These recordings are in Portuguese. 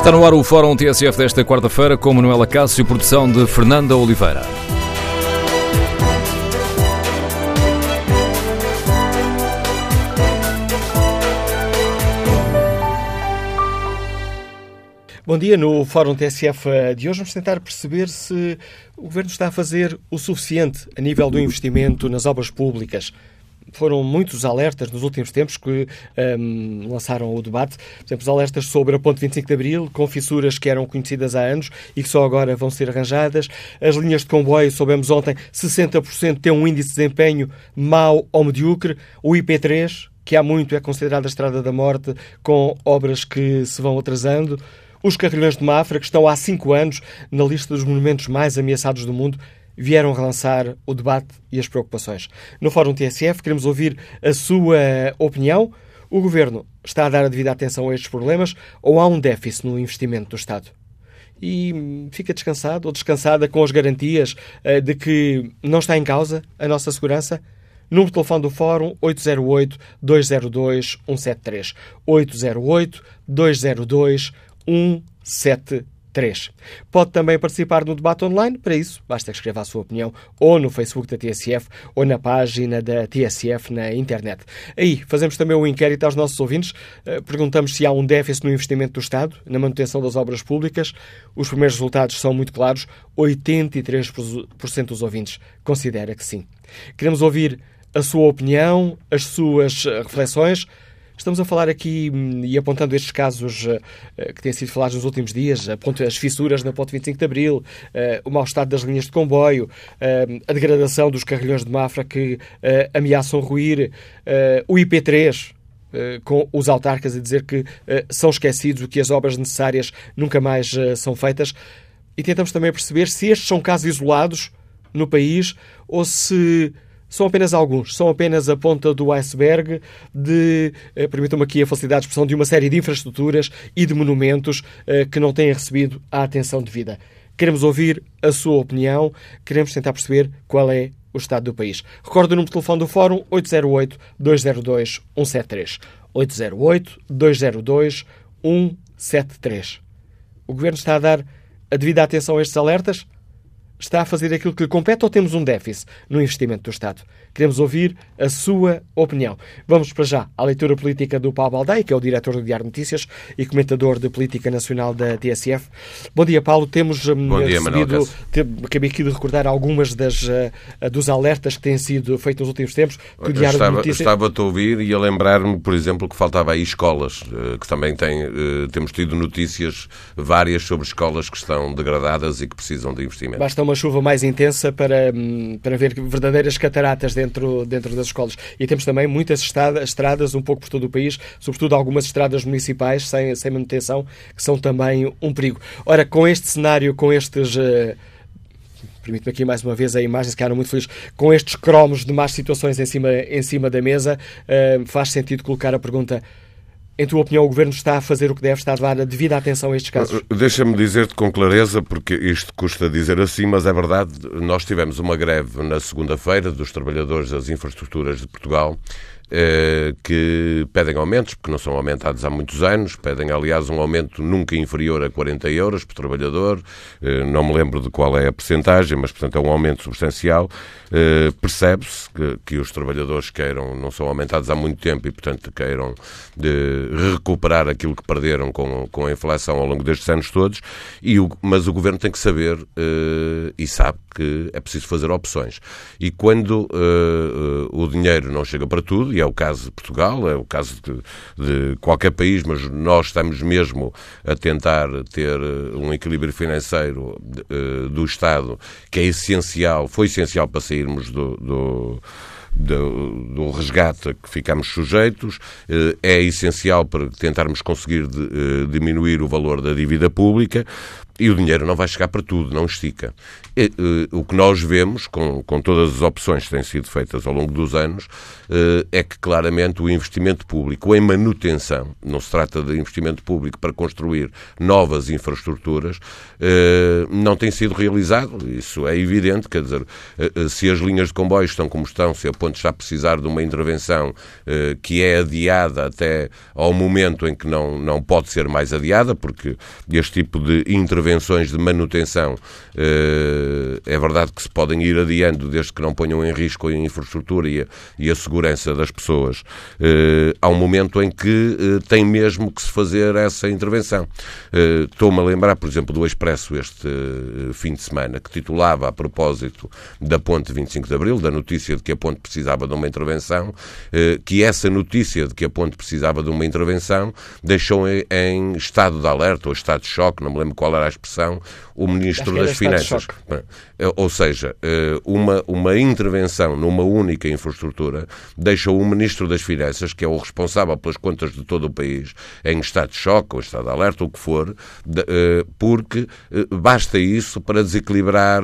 Está no ar o Fórum TSF desta quarta-feira com Manuela Cássio, produção de Fernanda Oliveira. Bom dia. No Fórum TSF de hoje vamos tentar perceber se o Governo está a fazer o suficiente a nível do investimento nas obras públicas. Foram muitos alertas nos últimos tempos que um, lançaram o debate. Por exemplo, os alertas sobre a Ponte 25 de Abril, com fissuras que eram conhecidas há anos e que só agora vão ser arranjadas. As linhas de comboio, soubemos ontem, 60% têm um índice de desempenho mau ou medíocre. O IP3, que há muito é considerada a Estrada da Morte, com obras que se vão atrasando. Os carrilhões de Mafra, que estão há cinco anos na lista dos monumentos mais ameaçados do mundo, vieram relançar o debate e as preocupações. No Fórum TSF queremos ouvir a sua opinião. O Governo está a dar a devida atenção a estes problemas ou há um déficit no investimento do Estado? E fica descansado ou descansada com as garantias uh, de que não está em causa a nossa segurança? Número de telefone do Fórum 808-202-173. 808-202-173. 3. Pode também participar no debate online, para isso basta que escreva a sua opinião ou no Facebook da TSF ou na página da TSF na internet. Aí fazemos também um inquérito aos nossos ouvintes, eh, perguntamos se há um déficit no investimento do Estado na manutenção das obras públicas. Os primeiros resultados são muito claros, 83% dos ouvintes considera que sim. Queremos ouvir a sua opinião, as suas eh, reflexões. Estamos a falar aqui hum, e apontando estes casos uh, que têm sido falados nos últimos dias, as fissuras na ponte 25 de Abril, uh, o mau estado das linhas de comboio, a degradação dos carrilhões de Mafra que ameaçam ruir, o IP3, com os autarcas a dizer que são esquecidos, que as obras necessárias nunca mais são feitas. E tentamos também perceber se estes são casos isolados no país ou se são apenas alguns, são apenas a ponta do iceberg de, eh, permitam-me aqui a facilidade de expressão, de uma série de infraestruturas e de monumentos eh, que não têm recebido a atenção devida. Queremos ouvir a sua opinião, queremos tentar perceber qual é o estado do país. Recordo o número de telefone do Fórum 808-202-173. 808-202-173. O Governo está a dar a devida atenção a estes alertas? Está a fazer aquilo que lhe compete ou temos um déficit no investimento do Estado? Queremos ouvir a sua opinião. Vamos para já à leitura política do Paulo Baldaia, que é o diretor do Diário Notícias e comentador de política nacional da TSF. Bom dia, Paulo. Temos hum, Bom dia, recebido, acabei aqui de recordar algumas das, uh, dos alertas que têm sido feitos nos últimos tempos. Que o Diário estava, Notícias... estava a ouvir e a lembrar-me, por exemplo, que faltava aí escolas, uh, que também tem, uh, temos tido notícias várias sobre escolas que estão degradadas e que precisam de investimento. Basta uma chuva mais intensa para, hum, para ver verdadeiras cataratas dentro, dentro das escolas. E temos também muitas estradas, um pouco por todo o país, sobretudo algumas estradas municipais sem, sem manutenção, que são também um perigo. Ora, com este cenário, com estes. Uh, Permite-me aqui mais uma vez a imagem, se calhar muito feliz, com estes cromos de más situações em cima, em cima da mesa, uh, faz sentido colocar a pergunta em tua opinião, o Governo está a fazer o que deve, está a dar a devida atenção a estes casos? Deixa-me dizer-te com clareza, porque isto custa dizer assim, mas é verdade, nós tivemos uma greve na segunda-feira dos trabalhadores das infraestruturas de Portugal eh, que pedem aumentos, porque não são aumentados há muitos anos, pedem, aliás, um aumento nunca inferior a 40 euros por trabalhador, eh, não me lembro de qual é a percentagem, mas, portanto, é um aumento substancial. Eh, percebe-se que, os trabalhadores queiram, não são aumentados há muito tempo e, portanto, queiram recuperar aquilo que perderam com, com a inflação ao longo destes anos todos, e mas o Governo tem que saber e sabe que é preciso fazer opções. E quando o dinheiro não chega para tudo, é o caso de Portugal, é o caso de, de, qualquer país, mas nós estamos mesmo a tentar ter eh, um equilíbrio financeiro uh, do Estado que é essencial, foi essencial para sairmos do, do do, do, resgate que ficamos sujeitos, eh, é essencial para tentarmos conseguir diminuir o valor da dívida pública E o dinheiro não vai chegar para tudo, não estica. E, uh, o que nós vemos, com, com todas as opções que têm sido feitas ao longo dos anos, uh, é que claramente o investimento público em manutenção, não se trata de investimento público para construir novas infraestruturas, uh, não tem sido realizado. Isso é evidente, quer dizer, se as linhas de comboios estão como estão, se a ponte está a precisar de uma intervenção que é adiada até ao momento em que não, não pode ser mais adiada, porque este tipo de intervenções de manutenção eh, é verdade que se podem ir adiando desde que não ponham em risco a infraestrutura e a, e a segurança das pessoas. Eh, há um momento em que eh, tem mesmo que se fazer essa intervenção. Estou-me a lembrar, por exemplo, do Expresso este fim de semana, que titulava a propósito da ponte 25 de Abril, da notícia de que a ponte precisava de uma intervenção, que essa notícia de que a ponte precisava de uma intervenção deixou em estado de alerta ou estado de choque, não me lembro qual era a o Ministro das Finanças. Eh, ou seja, eh, uma, uma intervenção numa única infraestrutura deixa o Ministro das Finanças, que é o responsável pelas contas de todo o país, em estado de choque ou estado de alerta, o que for, eh, porque basta isso para desequilibrar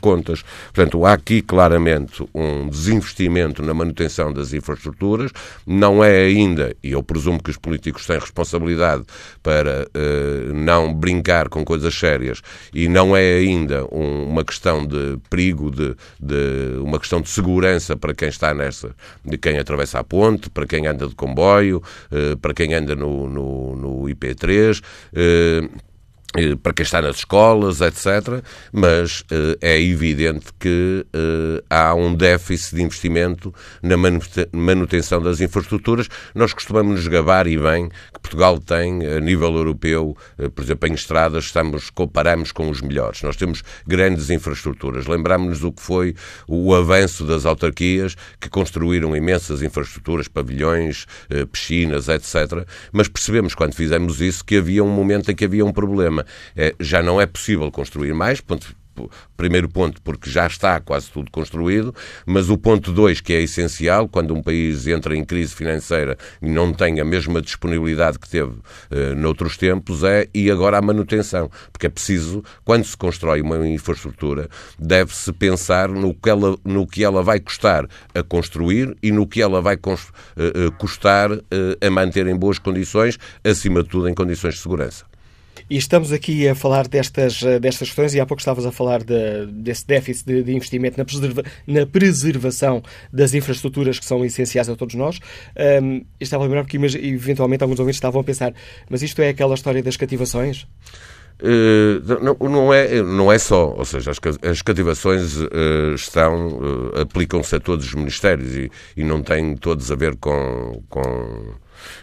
contas. Portanto, há aqui claramente um desinvestimento na manutenção das infraestruturas, não é ainda, e eu presumo que os políticos têm responsabilidade para não brincar com coisas sérias, e não é ainda um, questão de perigo, de, de, uma questão de segurança para quem está nessa, de quem atravessa a ponte, para quem anda de comboio, eh, para quem anda no, no, no IP3. Eh, eh, para quem está nas escolas, etc. Mas uh, é evidente que uh, há um déficit de investimento na manutenção das infraestruturas. Nós costumamos nos gabar, e bem, que Portugal tem, a nível europeu, por exemplo, em estradas, estamos, comparamos com os melhores. Nós temos grandes infraestruturas. Lembramos-nos do que foi o avanço das autarquias, que construíram imensas infraestruturas, pavilhões, piscinas, etc. Mas percebemos, quando fizemos isso, que havia um momento em que havia um problema é, já não é possível construir mais, ponto, primeiro ponto, porque já está quase tudo construído, mas o ponto dois, que é essencial, quando um país entra em crise financeira e não tem a mesma disponibilidade que teve uh, noutros tempos, é e agora a manutenção, porque é preciso, quando se constrói uma infraestrutura, deve-se pensar no que, ela, no que ela vai custar a construir e no que ela vai uh, custar uh, a manter em boas condições, acima de tudo em condições de segurança. E estamos aqui a falar destas, eh, destas questões e há pouco estavas a falar de, desse déficit de, de investimento na, preserva, na, preservação das infraestruturas que são essenciais a todos nós. Um, estava a lembrar porque eventualmente alguns ouvintes estavam a pensar, mas isto é aquela história das cativações? Uh, não, não, é, não é só, ou seja, as, as cativações uh, estão, uh, aplicam-se a todos os ministérios e, e não têm todos a ver com, com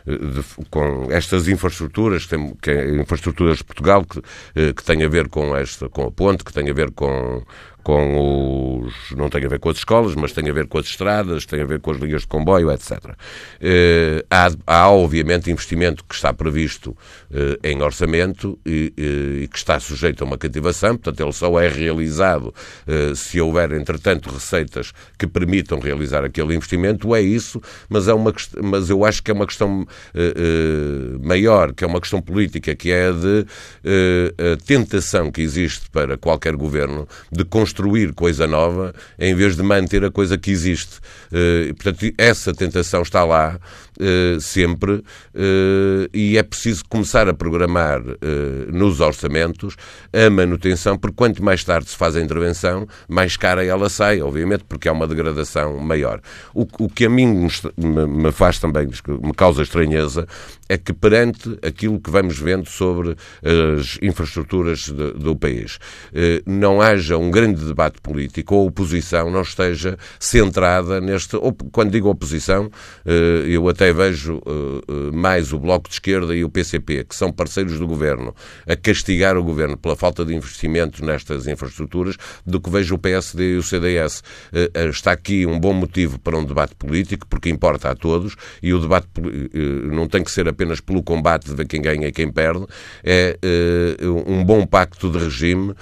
de, com estas infraestruturas, tem, que é infraestruturas de Portugal, que, eh, que tem a ver com esta, com a ponte, que tem a ver com, com os. não tem a ver com as escolas, mas tem a ver com as estradas, tem a ver com as linhas de comboio, etc. Eh, há, há, obviamente, investimento que está previsto eh, em orçamento e, e, que está sujeito a uma cativação, portanto, ele só é realizado eh, se houver, entretanto, receitas que permitam realizar aquele investimento, é isso, mas, é uma, mas eu acho que é uma questão maior, que é uma questão política, que é de a tentação que existe para qualquer governo de construir construir coisa nova em vez de manter a coisa que existe. Uh, portanto, essa tentação está lá sempre uh, e é preciso começar a programar nos orçamentos a manutenção, porque quanto mais tarde se faz a intervenção, mais cara ela sai, obviamente, porque há uma degradação maior. O, o que a mim me, faz também, me causa estranheza, é que perante aquilo que vamos vendo sobre as infraestruturas de, do país, não haja um grande de debate político, ou a oposição não esteja centrada neste. Quando digo oposição, eh, eu até vejo eh, eh, mais o Bloco de Esquerda e o PCP, que são parceiros do governo, a castigar o governo pela falta de investimento nestas infraestruturas, do que vejo o PSD e o CDS. Está aqui um bom motivo para um debate político, porque importa a todos, e o debate não tem que ser apenas pelo combate de ver quem ganha e quem perde, é um bom pacto de regime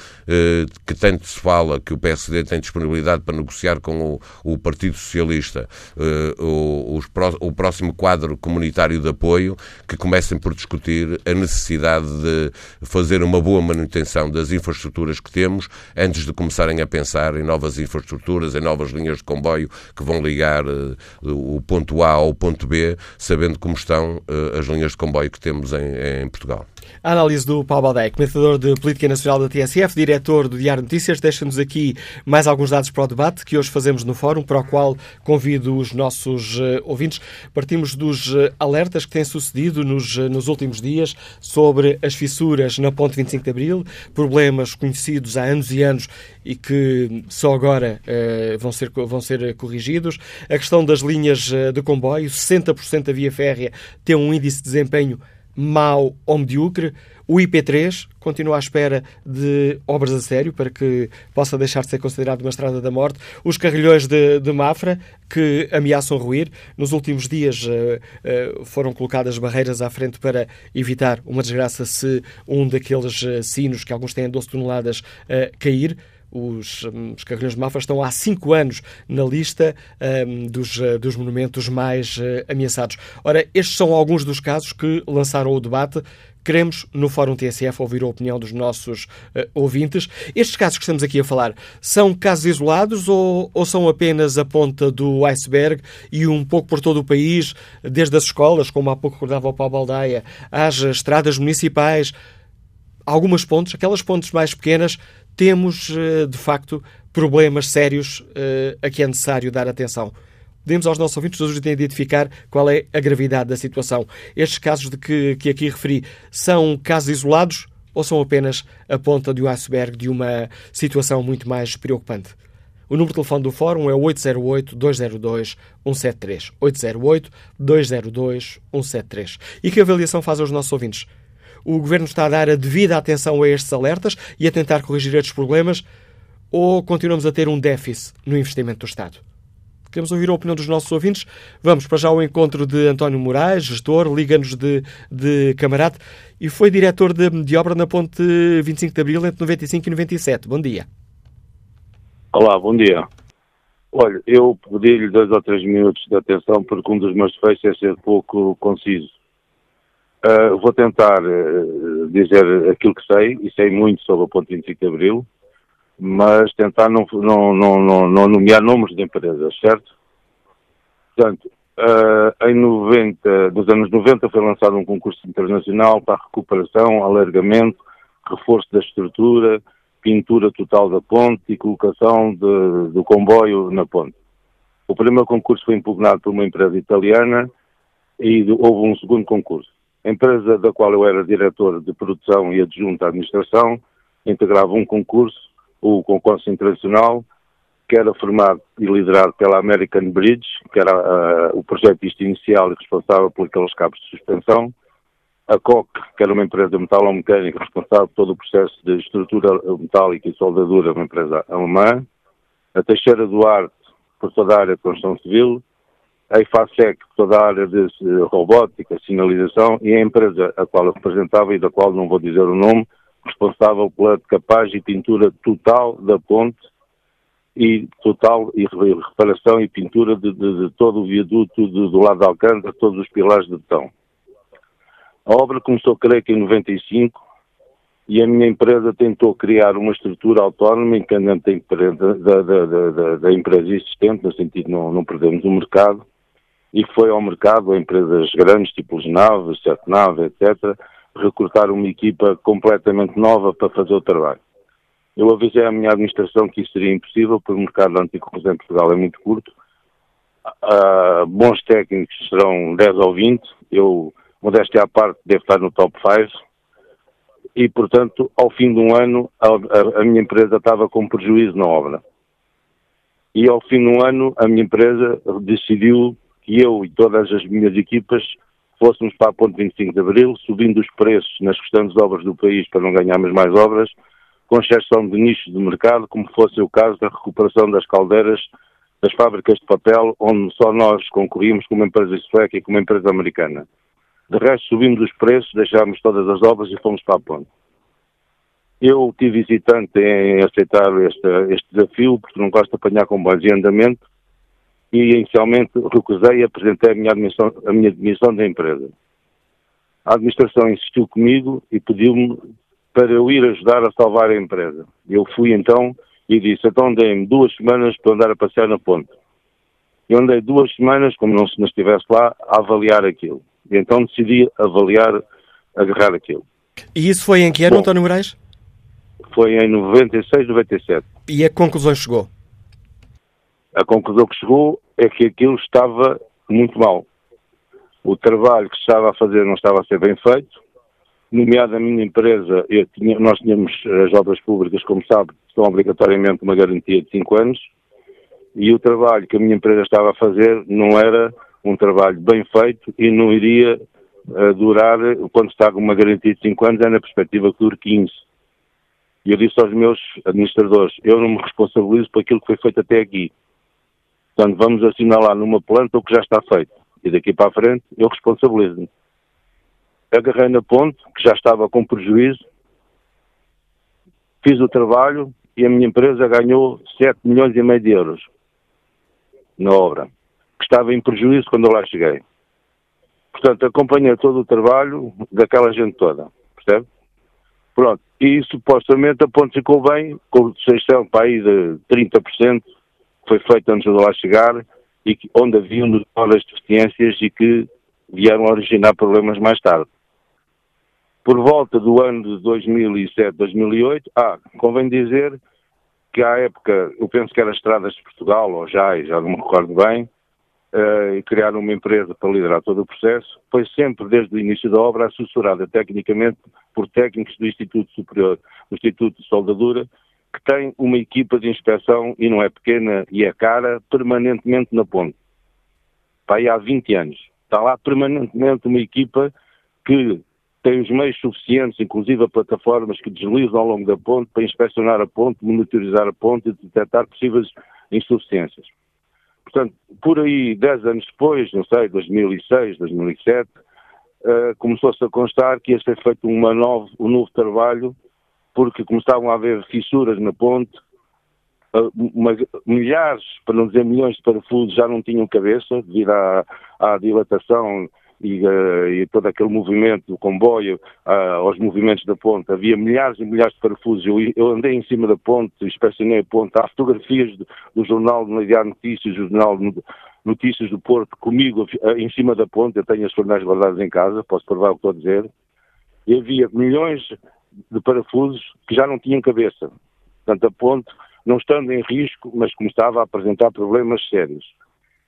que tanto se fala que o PSD tem disponibilidade para negociar com o, o Partido Socialista uh, o, o, próximo mesmo quadro comunitário de apoio, que comecem por discutir a necessidade de fazer uma boa manutenção das infraestruturas que temos antes de começarem a pensar em novas infraestruturas, em novas linhas de comboio que vão ligar uh, o ponto A ao ponto B, sabendo como estão uh, as linhas de comboio que temos em, em Portugal. A análise do Paulo Baldeia, comentador de Política Nacional da TSF, diretor do Diário Notícias, deixa-nos aqui mais alguns dados para o debate que hoje fazemos no fórum, para o qual convido os nossos uh, ouvintes. Partimos dos uh, alertas que têm sucedido nos, uh, nos últimos dias sobre as fissuras na Ponte 25 de Abril, problemas conhecidos há anos e anos e que só agora vão, ser, vão ser corrigidos. A questão das linhas de comboio, 60% da via férrea tem um índice de desempenho mau ou medíocre. O IP3 continua à espera de obras a sério para que possa deixar de ser considerado uma estrada da morte. Os carrilhões de, de Mafra, que ameaçam ruir. Nos últimos dias uh, uh, foram colocadas barreiras à frente para evitar uma desgraça se um daqueles uh, sinos, que alguns têm 12 toneladas, cair. Os, um, os carrilhões de Mafra estão há cinco anos na lista um, dos, uh, dos monumentos mais uh, ameaçados. Ora, estes são alguns dos casos que lançaram o debate. Queremos, no Fórum TSF, ouvir a opinião dos nossos uh, ouvintes. Estes casos que estamos aqui a falar são casos isolados ou, ou são apenas a ponta do iceberg e um pouco por todo o país, desde as escolas, como há pouco recordava o Paulo Baldaia, às estradas municipais, algumas pontes, aquelas pontes mais pequenas, temos, eh, de facto, problemas sérios eh, a que é necessário dar atenção. Pedimos aos nossos ouvintes todos de identificar qual é a gravidade da situação. Estes casos de que, que aqui referi são casos isolados ou são apenas a ponta de um iceberg de uma situação muito mais preocupante? O número de telefone do Fórum é 808-202-173. 808-202-173. E que avaliação faz aos nossos ouvintes? O Governo está a dar a devida atenção a estes alertas e a tentar corrigir estes problemas ou continuamos a ter um déficit no investimento do Estado? Queremos ouvir a opinião dos nossos ouvintes. Vamos para já ao encontro de António Moraes, gestor, liga-nos de, de Camarate e foi diretor de, de obra na Ponte 25 de Abril entre 95 e 97. Bom dia. Olá, bom dia. Olha, eu pedi-lhe dois ou três minutos de atenção porque um dos meus defeitos é ser pouco conciso. Uh, vou tentar uh, dizer aquilo que sei, e sei muito sobre o ponto 25 de Abril, mas tentar não, não, não, não, nomear nomes de empresas, certo? Portanto, uh, em 90, nos anos 90 foi lançado um concurso internacional para recuperação, alargamento, reforço da estrutura, pintura total da ponte e colocação de, do comboio na ponte. O primeiro concurso foi impugnado por uma empresa italiana e houve um segundo concurso. A empresa da qual eu era diretor de produção e adjunto à administração integrava um concurso, o concurso internacional, que era formado e liderado pela American Bridge, que era uh, o projetista inicial e responsável por aqueles cabos de suspensão, a COC, que era uma empresa metalomecânica responsável por todo o processo de estrutura metálica e soldadura, uma empresa alemã, a Teixeira Duarte, por toda a área de construção civil, a IFASEC, toda a área de robótica, sinalização, e a empresa a qual eu representava e da qual não vou dizer o nome, responsável pela capaz e pintura total da ponte e total e reparação e pintura de, de, de todo o viaduto de, do lado de Alcântara, todos os pilares de betão. A obra começou, creio que em 95, e a minha empresa tentou criar uma estrutura autónoma independente da, da, da, da, empresa existente, no sentido de não, não perdermos o mercado, e foi ao mercado, a empresas grandes, tipo Genave, Sete Nave, etc., recrutar uma equipa completamente nova para fazer o trabalho. Eu avisei à minha administração que isso seria impossível, porque o mercado anticorrosão em Portugal é muito curto. Uh, bons técnicos serão 10 ou 20, eu, modéstia à parte, devo estar no top 5. E, portanto, ao fim de um ano, a, a, a minha empresa estava com prejuízo na obra. E ao fim de um ano, a minha empresa decidiu que eu e todas as minhas equipas fôssemos para a ponte 25 de Abril, subindo os preços nas restantes obras do país para não ganharmos mais obras, com exceção de nichos de mercado, como fosse o caso da recuperação das caldeiras das fábricas de papel, onde só nós concorríamos com uma empresa sueca e com uma empresa americana. De resto, subimos os preços, deixámos todas as obras e fomos para a ponte. Eu tive hesitante em aceitar este, este desafio, porque não gosto de apanhar comboios em andamento, e inicialmente recusei e apresentei a minha admissão, a minha admissão da empresa. A administração insistiu comigo e pediu-me para eu ir ajudar a salvar a empresa. Eu fui então e disse, então dei-me duas semanas para andar a passear na ponte. Eu andei duas semanas, como não se estivesse lá, a avaliar aquilo. E então decidi avaliar, agarrar aquilo. E isso foi em que ano, Bom, António Moraes? Foi em 96, 97. E a que conclusão chegou? A conclusão que chegou é que aquilo estava muito mal. O trabalho que estava a fazer não estava a ser bem feito, nomeado a minha empresa, tinha, nós tínhamos as obras públicas, como sabe, são obrigatoriamente uma garantia de 5 anos, e o trabalho que a minha empresa estava a fazer não era um trabalho bem feito e não iria uh, durar, quando está com uma garantia de 5 anos, é na perspectiva que dure 15. E eu disse aos meus administradores, eu não me responsabilizo por aquilo que foi feito até aqui. Portanto, vamos assinalar numa planta o que já está feito. E daqui para a frente, eu responsabilizo-me. Agarrei na ponte, que já estava com prejuízo, fiz o trabalho e a minha empresa ganhou 7 milhões e meio de euros na obra, que estava em prejuízo quando eu lá cheguei. Portanto, acompanhei todo o trabalho daquela gente toda, percebe? Pronto, e supostamente a ponte ficou bem, com exceção para aí de 30%, que foi feito antes de lá chegar, e que, onde havia notórias deficiências e que vieram a originar problemas mais tarde. Por volta do ano de 2007, 2008, ah, convém dizer que à época, eu penso que era Estradas de Portugal, ou já, já não me recordo bem, uh, e criaram uma empresa para liderar todo o processo, foi sempre, desde o início da obra, assessorada tecnicamente por técnicos do Instituto Superior, do Instituto de Soldadura, que tem uma equipa de inspeção, e não é pequena e é cara, permanentemente na ponte. Aí há 20 anos. Está lá permanentemente uma equipa que tem os meios suficientes, inclusive plataformas que deslizam ao longo da ponte, para inspecionar a ponte, monitorizar a ponte e detectar possíveis insuficiências. Portanto, por aí, 10 anos depois, não sei, 2006, 2007, uh, começou-se a constar que ia ser feito uma novo, um novo trabalho, porque começavam a haver fissuras na ponte, uma, milhares, para não dizer milhões de parafusos já não tinham cabeça, devido à, à dilatação e, uh, e, todo aquele movimento do comboio uh, aos movimentos da ponte. Havia milhares e milhares de parafusos. Eu, eu andei em cima da ponte, inspecionei a ponte. Há fotografias do, do jornal do Diário Notícias, do jornal Notícias do Porto, comigo uh, em cima da ponte. Eu tenho as jornais guardadas em casa, posso provar o que estou a dizer. E havia milhões de parafusos que já não tinham cabeça. Portanto, a ponte, não estando em risco, mas começava a apresentar problemas sérios.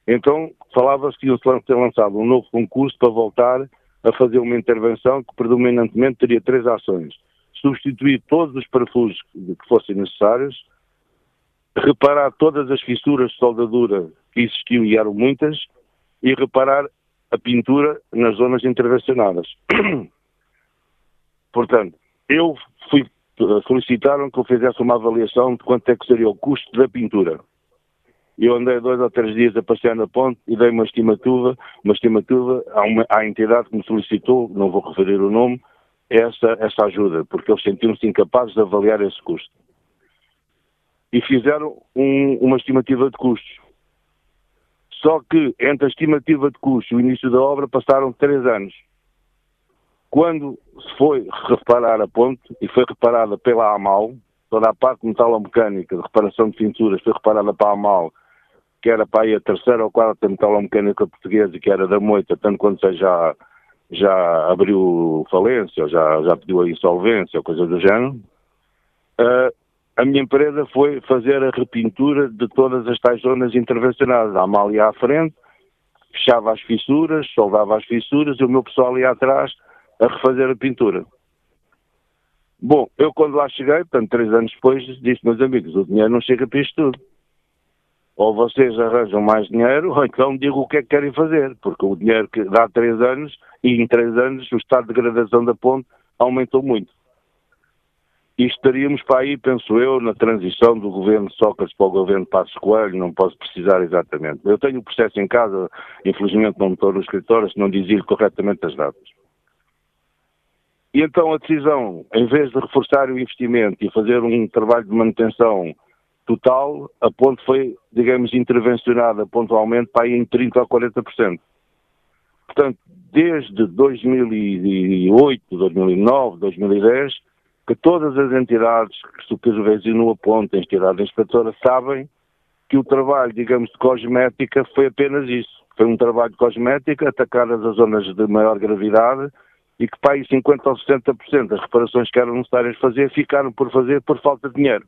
Então falava-se que ia ser lançado um novo concurso para voltar a fazer uma intervenção que predominantemente teria três ações. Substituir todos os parafusos que fossem necessários, reparar todas as fissuras de soldadura que existiam e eram muitas, e reparar a pintura nas zonas intervencionadas. Portanto, eu fui, solicitaram que eu fizesse uma avaliação de quanto é que seria o custo da pintura. Eu andei dois ou três dias a passear na ponte e dei uma estimativa, uma estimativa à, uma, à entidade que me solicitou, não vou referir o nome, essa, essa ajuda, porque eles sentiram-se incapazes de avaliar esse custo. E fizeram um, uma estimativa de custos. Só que entre a estimativa de custos e o início da obra passaram três anos. Quando se foi reparar a ponte, e foi reparada pela AMAL, toda a parte metalomecânica de reparação de pinturas foi reparada para a AMAL que era para aí a terceira ou quarta metalomecânica portuguesa, que era da Moita, tanto quanto já, já abriu falência, já, já pediu a insolvência, ou coisa do género, uh, a minha empresa foi fazer a repintura de todas as tais zonas intervencionadas. A Amália ia à frente, fechava as fissuras, soldava as fissuras e o meu pessoal ia atrás a refazer a pintura. Bom, eu quando lá cheguei, portanto, três anos depois, disse, meus amigos, o dinheiro não chega para isto tudo ou vocês arranjam mais dinheiro, ou então digam o que é que querem fazer, porque o dinheiro que dá três anos, e em três anos o estado de degradação da ponte aumentou muito. E estaríamos para aí, penso eu, na transição do governo Sócrates para o governo Passos Coelho, não posso precisar exatamente. Eu tenho o processo em casa, infelizmente não estou no escritório, se não dizia corretamente as datas. E então a decisão, em vez de reforçar o investimento e fazer um trabalho de manutenção total, a ponte foi, digamos, intervencionada pontualmente para aí em 30% ou 40%. Portanto, desde 2008, 2009, 2010, que todas as entidades que supervisionam a ponte, a entidade inspetora, sabem que o trabalho, digamos, de cosmética foi apenas isso. Foi um trabalho de cosmética, atacar as zonas de maior gravidade e que para aí 50% ou 60% das reparações que eram necessárias fazer ficaram por fazer por falta de dinheiro.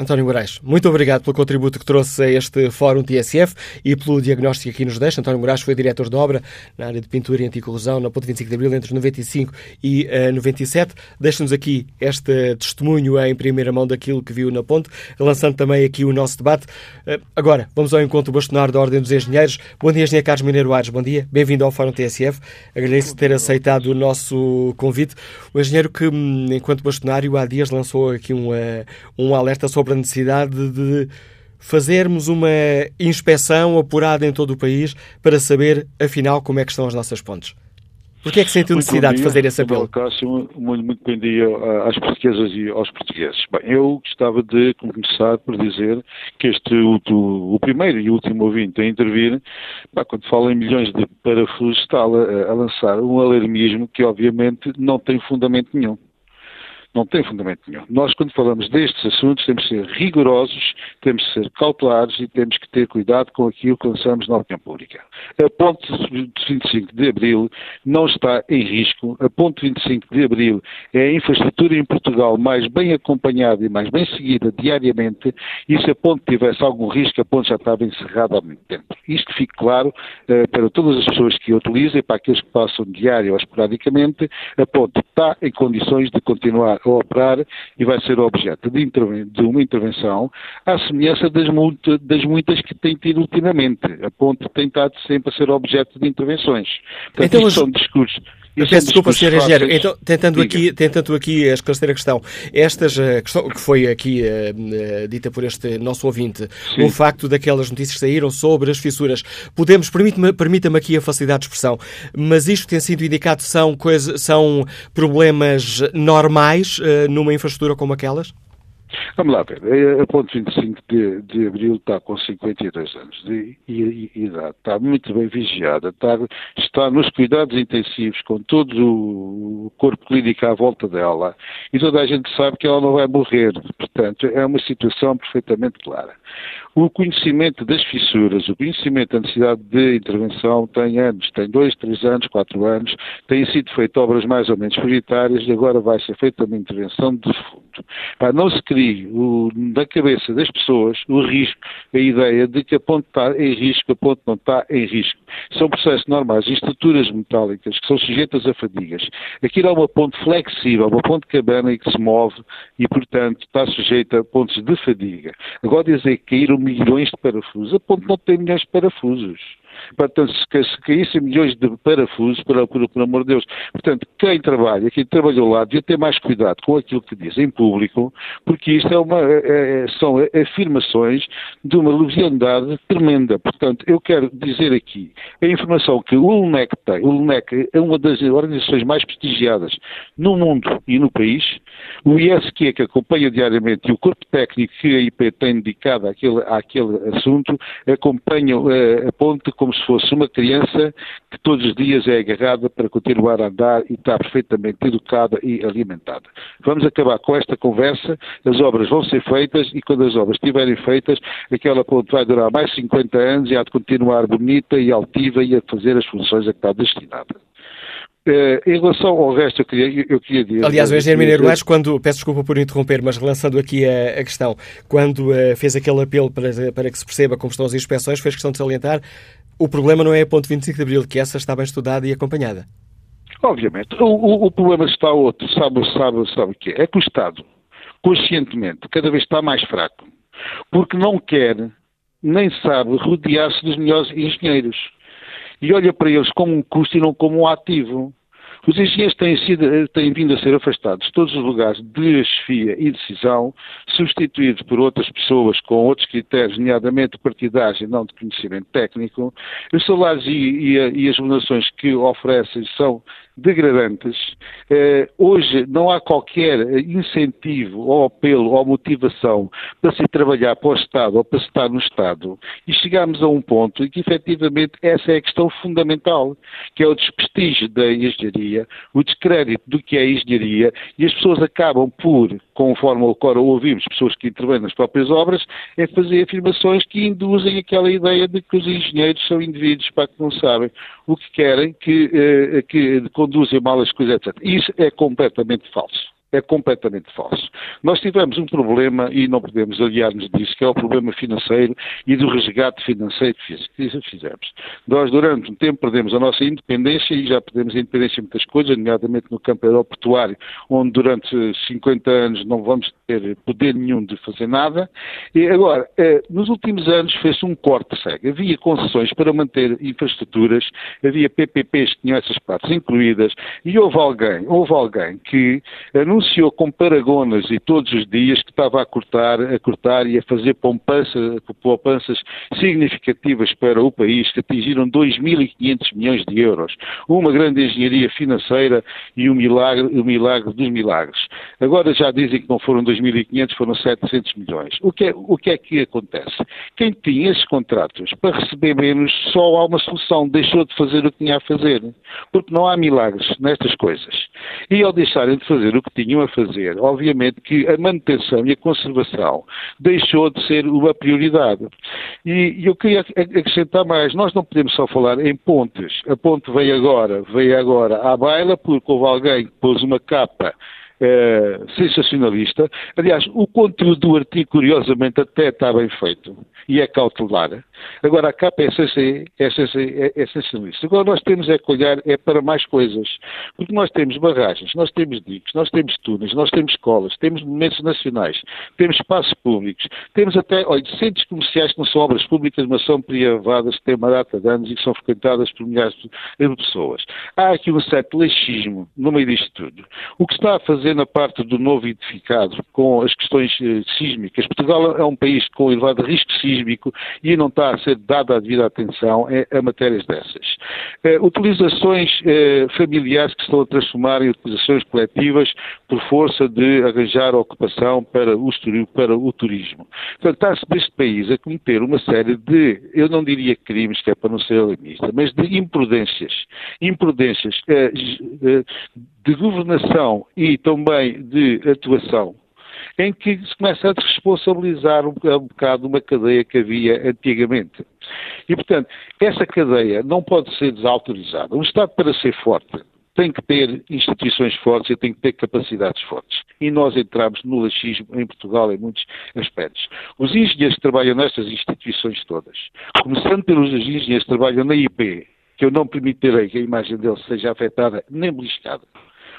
António Moraes, muito obrigado pelo contributo que trouxe a este Fórum TSF e pelo diagnóstico que aqui nos deixa. António Moraes foi diretor de obra na área de pintura e anticorrosão na Ponte 25 de Abril entre 95 e uh, 97. Deixa-nos aqui este testemunho em primeira mão daquilo que viu na ponte, lançando também aqui o nosso debate. Uh, agora, vamos ao encontro bastonário da Ordem dos Engenheiros. Bom dia, Engenheiro Carlos Mineiro Ares. Bom dia. Bem-vindo ao Fórum TSF. Agradeço ter aceitado o nosso convite. O engenheiro que, hum, enquanto bastonário, há dias lançou aqui um, uh, um alerta sobre sobre a necessidade de fazermos uma inspeção apurada em todo o país para saber, afinal, como é que estão as nossas pontes. Porquê é que sentiu necessidade de fazer esse apelo? Cássio, muito, muito bem dia às portuguesas e aos portugueses. Bem, eu gostava de começar por dizer que este, o, o primeiro e último ouvinte a intervir, quando fala em milhões de parafusos, está a, a lançar um alarmismo que obviamente não tem fundamento nenhum não tem fundamento nenhum. Nós, quando falamos destes assuntos, temos que ser rigorosos, temos que ser cautelares e temos que ter cuidado com aquilo que lançamos na opinião pública. A ponte de 25 de Abril não está em risco. A ponte 25 de Abril é a infraestrutura em Portugal mais bem acompanhada e mais bem seguida diariamente e se a ponte tivesse algum risco, a ponte já estava encerrada há muito tempo. Isto fique claro uh, para todas as pessoas que a utilizam e para aqueles que passam diário ou esporadicamente, a ponte está em condições de continuar a operar e vai ser objeto de, de uma intervenção à semelhança das, multa, das, muitas que tem tido ultimamente. A ponte tem estado sempre a ser objeto de intervenções. Portanto, então, mas... são discursos eu peço desculpa, Sr. Engenheiro. Então, tentando aqui, tentando aqui esclarecer a questão, estas, a questão que foi aqui uh, dita por este nosso ouvinte, Sim. o facto daquelas notícias que saíram sobre as fissuras, podemos, permita-me permita aqui a facilidade de expressão, mas isto que tem sido indicado são, coisa, são problemas normais uh, numa infraestrutura como aquelas? Vamos lá ver. A ponto 25 de, de abril está com 52 anos de, idade. Está muito bem vigiada. Está, está nos cuidados intensivos com todo o corpo clínico à volta dela. E toda a gente sabe que ela não vai morrer. Portanto, é uma situação perfeitamente clara. O conhecimento das fissuras, o conhecimento da necessidade de intervenção tem anos, tem dois, três anos, quatro anos, têm sido feitas obras mais ou menos prioritárias e agora vai ser feita uma intervenção de fundo. Para não se crie o, na cabeça das pessoas o risco, a ideia de que a ponte está em risco, a ponte não está em risco. São processos normais, estruturas metálicas que são sujeitas a fadigas. Aquilo é uma ponte flexível, uma ponte cabana e que se move e, portanto, está sujeita a pontos de fadiga. Agora dizer caíram milhões de parafusos, a ponte não tem milhões de parafusos. Portanto, se, se caíssem milhões de parafusos, por, por, por, amor de Deus. Portanto, quem trabalha, quem trabalhou lá, devia ter mais cuidado com aquilo que diz em público, porque isto é uma, é, é, são afirmações de uma leviandade tremenda. Portanto, eu quero dizer aqui a informação que o LUNEC tem. O LUNEC é uma das organizações mais prestigiadas no mundo e no país. O ISQ, que acompanha diariamente, e o corpo técnico que a IP tem dedicado àquele, àquele assunto, acompanham a ponte como se fosse uma criança que todos os dias é agarrada para continuar a andar e está perfeitamente educada e alimentada. Vamos acabar com esta conversa, as obras vão ser feitas e quando as obras estiverem feitas, aquela ponte vai durar mais 50 anos e há de continuar bonita e altiva e a fazer as funções a que está destinada. Uh, em relação ao resto, eu queria, eu queria dizer. Aliás, o engenheiro Mineiro Lage, quando. Peço desculpa por interromper, mas relançando aqui a, a questão, quando uh, fez aquele apelo para, para que se perceba como estão as inspeções, fez questão de salientar o problema não é a ponto 25 de Abril, que essa está bem estudada e acompanhada. Obviamente. O, o, o problema está outro. Sabe, sabe, sabe o que é? É que o Estado, conscientemente, cada vez está mais fraco. Porque não quer, nem sabe, rodear-se dos melhores engenheiros. E olha para eles como um custo e não como um ativo. Os engenheiros têm, sido, têm vindo a ser afastados de todos os lugares de chefia e decisão, substituídos por outras pessoas com outros critérios, nomeadamente partidários e não de conhecimento técnico. Os salários e, e, e as remunerações que oferecem são degradantes. Eh, hoje não há qualquer incentivo ou apelo ou motivação para se trabalhar para o Estado ou para se estar no Estado. E chegamos a um ponto em que, efetivamente, essa é a questão fundamental, que é o desprestígio da engenharia, o descrédito do que é engenharia, e as pessoas acabam por, conforme agora ouvimos, pessoas que intervêm nas próprias obras, é fazer afirmações que induzem aquela ideia de que os engenheiros são indivíduos para que não sabem o que querem, que, eh, que conduzem mal as coisas, etc. Isso é completamente falso é completamente falso. Nós tivemos um problema, e não podemos aliar-nos disso, que é o problema financeiro e do resgate financeiro que fizemos. Nós, durante um tempo, perdemos a nossa independência e já perdemos a independência em muitas coisas, nomeadamente no campo aeroportuário, onde durante 50 anos não vamos ter poder nenhum de fazer nada. E agora, eh, nos últimos anos fez-se um corte cego. Havia concessões para manter infraestruturas, havia PPPs que tinham essas partes incluídas, e houve alguém, houve alguém que anunciou anunciou com paragonas e todos os dias que estava a cortar, a cortar e a fazer poupanças, poupanças significativas para o país, que atingiram 2.500 milhões de euros. Uma grande engenharia financeira e o milagre, o milagre dos milagres. Agora já dizem que não foram 2.500, foram 700 milhões. O que, é, o que é que acontece? Quem tinha esses contratos para receber menos, só há uma solução, deixou de fazer o que tinha a fazer. Porque não há milagres nestas coisas. E ao deixarem de fazer o que tinham, tinham a fazer, obviamente que a manutenção e a conservação deixou de ser uma prioridade. E, eu queria acrescentar mais, nós não podemos só falar em pontes. A ponte veio agora, veio agora à baila porque houve alguém que pôs uma capa é, sensacionalista. Aliás, o conteúdo do artigo, curiosamente, até está bem feito e é cautelar. Agora, a capa é, é, é, é sensacionalista. Agora, nós temos é que olhar é para mais coisas. Porque nós temos barragens, nós temos diques, nós temos túneis, nós temos escolas, temos monumentos nacionais, temos espaços públicos, temos até, olha, centros comerciais que não são obras públicas, mas são privadas, que têm uma data de anos e que são frequentadas por milhares de pessoas. Há aqui um certo laxismo no meio disto tudo. O que está a fazer na parte do novo edificado com as questões eh, sísmicas. Portugal é um país com elevado risco sísmico e não está a ser dada a devida atenção a, a matérias dessas. Eh, utilizações eh, familiares que estão a transformar em utilizações coletivas por força de arranjar ocupação para o, para o turismo. Portanto, está-se neste país a cometer uma série de, eu não diria crimes, que é para não ser alarmista, mas de imprudências. Imprudências eh, eh de governação e também de atuação, em que se começa a desresponsabilizar um, bocado uma cadeia que havia antigamente. E, portanto, essa cadeia não pode ser desautorizada. Um Estado, para ser forte, tem que ter instituições fortes e tem que ter capacidades fortes. E nós entramos no laxismo em Portugal em muitos aspectos. Os engenheiros que trabalham nestas instituições todas, começando pelos engenheiros que trabalham na IP, que eu não permitirei que a imagem deles seja afetada nem beliscada,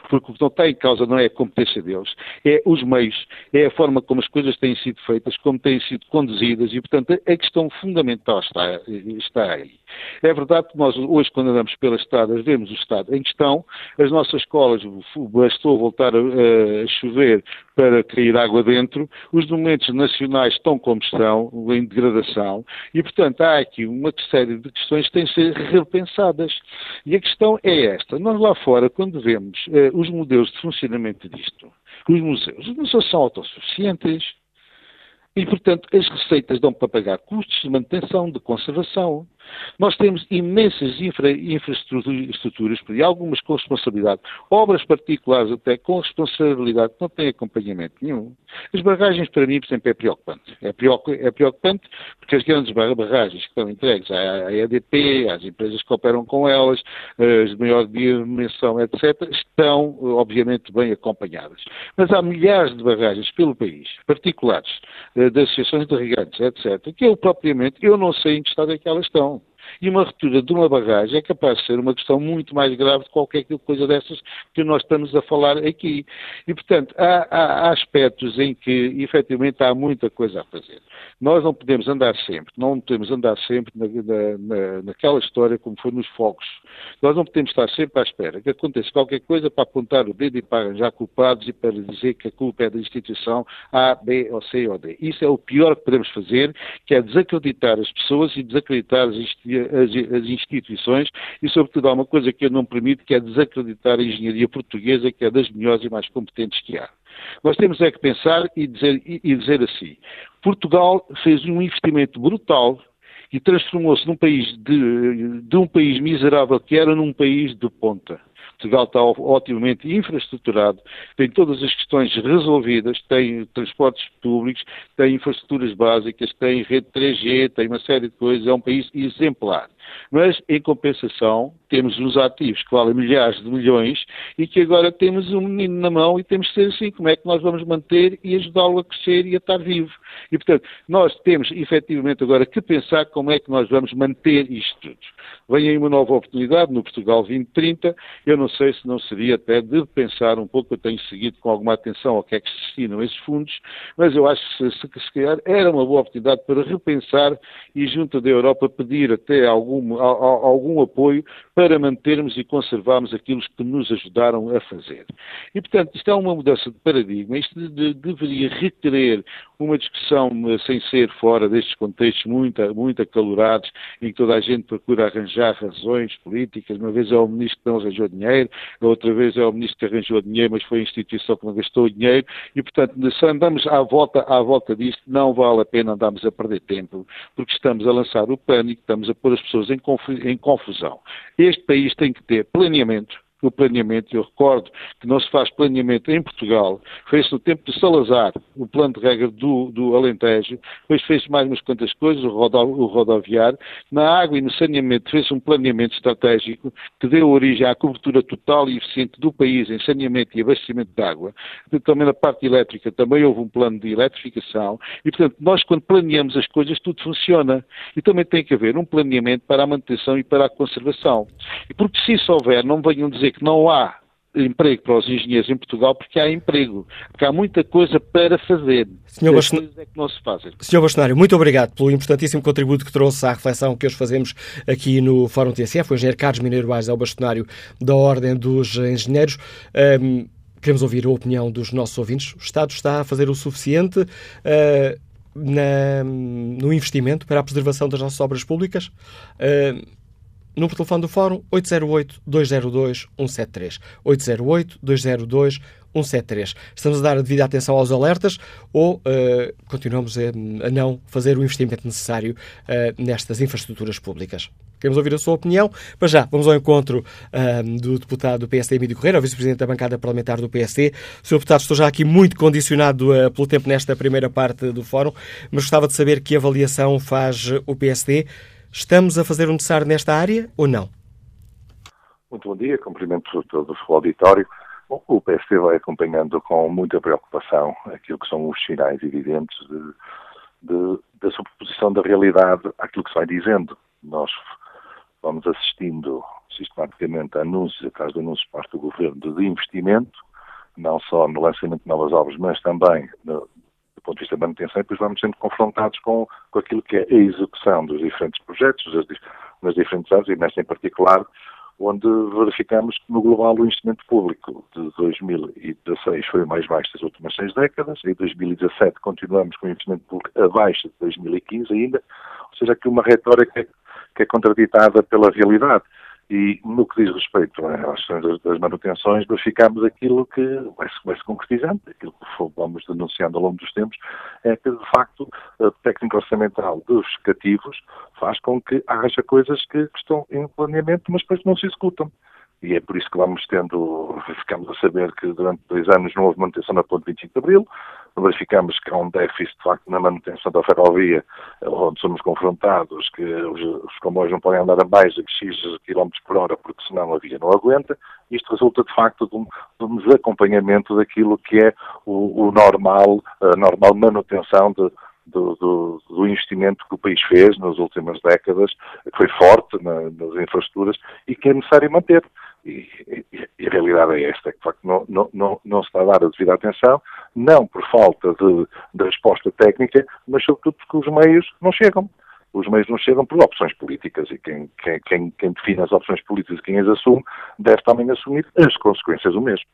porque não está em causa não é a competência deles, é os meios, é a forma como as coisas têm sido feitas, como têm sido conduzidas e, portanto, a questão fundamental está, está aí. É verdade que nós hoje, quando andamos pelas estradas, vemos o estado em questão, as nossas escolas, bastou voltar a, a chover para cair água dentro, os monumentos nacionais estão como estão, em degradação, e, portanto, há aqui uma série de questões que têm de ser repensadas. E a questão é esta. Nós lá fora, quando vemos eh, os modelos de funcionamento disto, os museus, os museus são autossuficientes, e, portanto, as receitas dão para pagar custos de manutenção, de conservação. Nós temos imensas infra, infraestruturas, e algumas com responsabilidade, obras particulares até com responsabilidade que não têm acompanhamento nenhum. As barragens, para mim, por exemplo, é preocupante. É, é preocupante porque as grandes barragens que estão entregues à EDP, às empresas que operam com elas, as de maior dimensão, etc., estão, obviamente, bem acompanhadas. Mas há milhares de barragens pelo país, particulares, eh, de associações de regantes, etc., que eu propriamente, eu não sei em que estado é que elas estão. E uma ruptura de uma barragem é capaz de ser uma questão muito mais grave de qualquer coisa dessas que nós estamos a falar aqui. E, portanto, há, há, aspectos em que, efetivamente, há muita coisa a fazer. Nós não podemos andar sempre, não podemos andar sempre na, na, naquela história como foi nos fogos. Nós não podemos estar sempre à espera que aconteça qualquer coisa para apontar o dedo e para arranjar culpados e para dizer que a culpa é da instituição A, B ou C ou D. Isso é o pior que podemos fazer, que é desacreditar as pessoas e desacreditar as, as instituições e, sobretudo, há uma coisa que eu não permito, que é desacreditar a engenharia portuguesa, que é das melhores e mais competentes que há. Nós temos é que pensar e dizer, e dizer assim: Portugal fez um investimento brutal e transformou-se num país de, de um país miserável que era num país de ponta. Portugal está otimamente infraestruturado, tem todas as questões resolvidas, tem transportes públicos, tem infraestruturas básicas, tem rede 3G, tem uma série de coisas, é um país exemplar. Mas, em compensação, temos uns ativos que valem milhares de milhões e que agora temos um menino na mão e temos de ser assim. Como é que nós vamos manter e ajudá-lo a crescer e a estar vivo? E, portanto, nós temos efetivamente agora que pensar como é que nós vamos manter isto tudo. Vem aí uma nova oportunidade no Portugal 2030. Eu não sei se não seria até de pensar um pouco, eu tenho seguido com alguma atenção ao que é que se destinam esses fundos, mas eu acho que se, se, se calhar era uma boa oportunidade para repensar e junto da Europa pedir até algum, algum apoio para mantermos e conservarmos aquilo que nos ajudaram a fazer. E, portanto, isto é uma mudança de paradigma, isto de, de, deveria requerer uma discussão eh, sem ser fora destes contextos muito, muito acalorados, em que toda a gente procura arranjar razões políticas. Uma vez é o ministro que não arranjou dinheiro, outra vez é o ministro que arranjou dinheiro, mas foi a instituição que não gastou dinheiro, e, portanto, se andamos à volta, à volta disto, não vale a pena andarmos a perder tempo, porque estamos a lançar o pânico, estamos a pôr as pessoas em confusão. Este país tem que ter planeamento, o planeamento. Eu recordo que não se faz planeamento em Portugal. Fez-se no tempo de Salazar o plano de regra do, do Alentejo, depois fez-se mais umas quantas coisas, o, rodo, o rodoviário. Na água e no saneamento fez-se um planeamento estratégico que deu origem à cobertura total e eficiente do país em saneamento e abastecimento de água. Também na parte elétrica também houve um plano de eletrificação e, portanto, nós quando planeamos as coisas tudo funciona. E também tem que haver um planeamento para a manutenção e para a conservação. E porque se isso houver, não venham dizer dizer que não há emprego para os engenheiros em Portugal porque há emprego, porque há muita coisa para fazer. Senhor, Baston... é que não se fazem. Senhor Bastonário, muito obrigado pelo importantíssimo contributo que trouxe à reflexão que hoje fazemos aqui no Fórum TSF. O engenheiro Carlos Mineiro Baes é o bastonário da Ordem dos Engenheiros. Um, queremos ouvir a opinião dos nossos ouvintes. O Estado está a fazer o suficiente uh, na, no investimento para a preservação das nossas obras públicas? Uh, Número de telefone do Fórum 808-202-173. 808-202-173. Estamos a dar a devida atenção aos alertas ou uh, continuamos a, a, não fazer o investimento necessário uh, nestas infraestruturas públicas? Queremos ouvir a sua opinião. Mas já, vamos ao encontro uh, do deputado do PSD, Emílio Correia, vice-presidente da bancada parlamentar do PSD. Sr. deputado, estou já aqui muito condicionado uh, pelo tempo nesta primeira parte do fórum, mas gostava de saber que avaliação faz o PSD Estamos a fazer o necessário nesta área ou não? Muito bom dia, cumprimento todo o auditório. Bom, o PSD vai acompanhando com muita preocupação aquilo que são os sinais evidentes de, de, da superposição da realidade àquilo que se vai dizendo. Nós vamos assistindo sistematicamente a anúncios, atrás de anúncios por parte do Governo de investimento, não só no lançamento de novas obras, mas também no, de vista da manutenção, e depois vamos sendo confrontados com, com aquilo que é a execução dos diferentes projetos, das, nas diferentes áreas, e nesta em particular, onde verificamos que no global o investimento público de 2016 foi o mais baixo das últimas seis décadas, em 2017 continuamos com o investimento público abaixo de 2015 ainda, ou seja, aqui uma retórica que é contraditada pela realidade. E no que diz respeito às questões das manutenções, verificamos aquilo que vai se, vai -se concretizando, aquilo que vamos denunciando ao longo dos tempos, é que, de facto, a técnica orçamental dos cativos faz com que haja coisas que estão em planeamento, mas depois não se executam. E é por isso que vamos tendo, ficamos a saber que durante dois anos não houve manutenção na ponte 25 de Abril, verificamos que há um déficit de facto na manutenção da ferrovia, onde somos confrontados que os, os comboios não podem andar a mais de X km por hora porque senão a via não aguenta, isto resulta de facto de um, de um desacompanhamento daquilo que é o, o normal, a normal manutenção de, do, do, do, investimento que o país fez nas últimas décadas, que foi forte na, nas infraestruturas e que é necessário manter. E, e, e, a realidade é esta, que de facto não, não, não, não, se está a dar a devida atenção, não por falta de, de resposta técnica, mas sobretudo porque os meios não chegam os meios não chegam por opções políticas e quem, quem, quem, define as opções políticas e quem as assume deve também assumir as consequências do mesmo.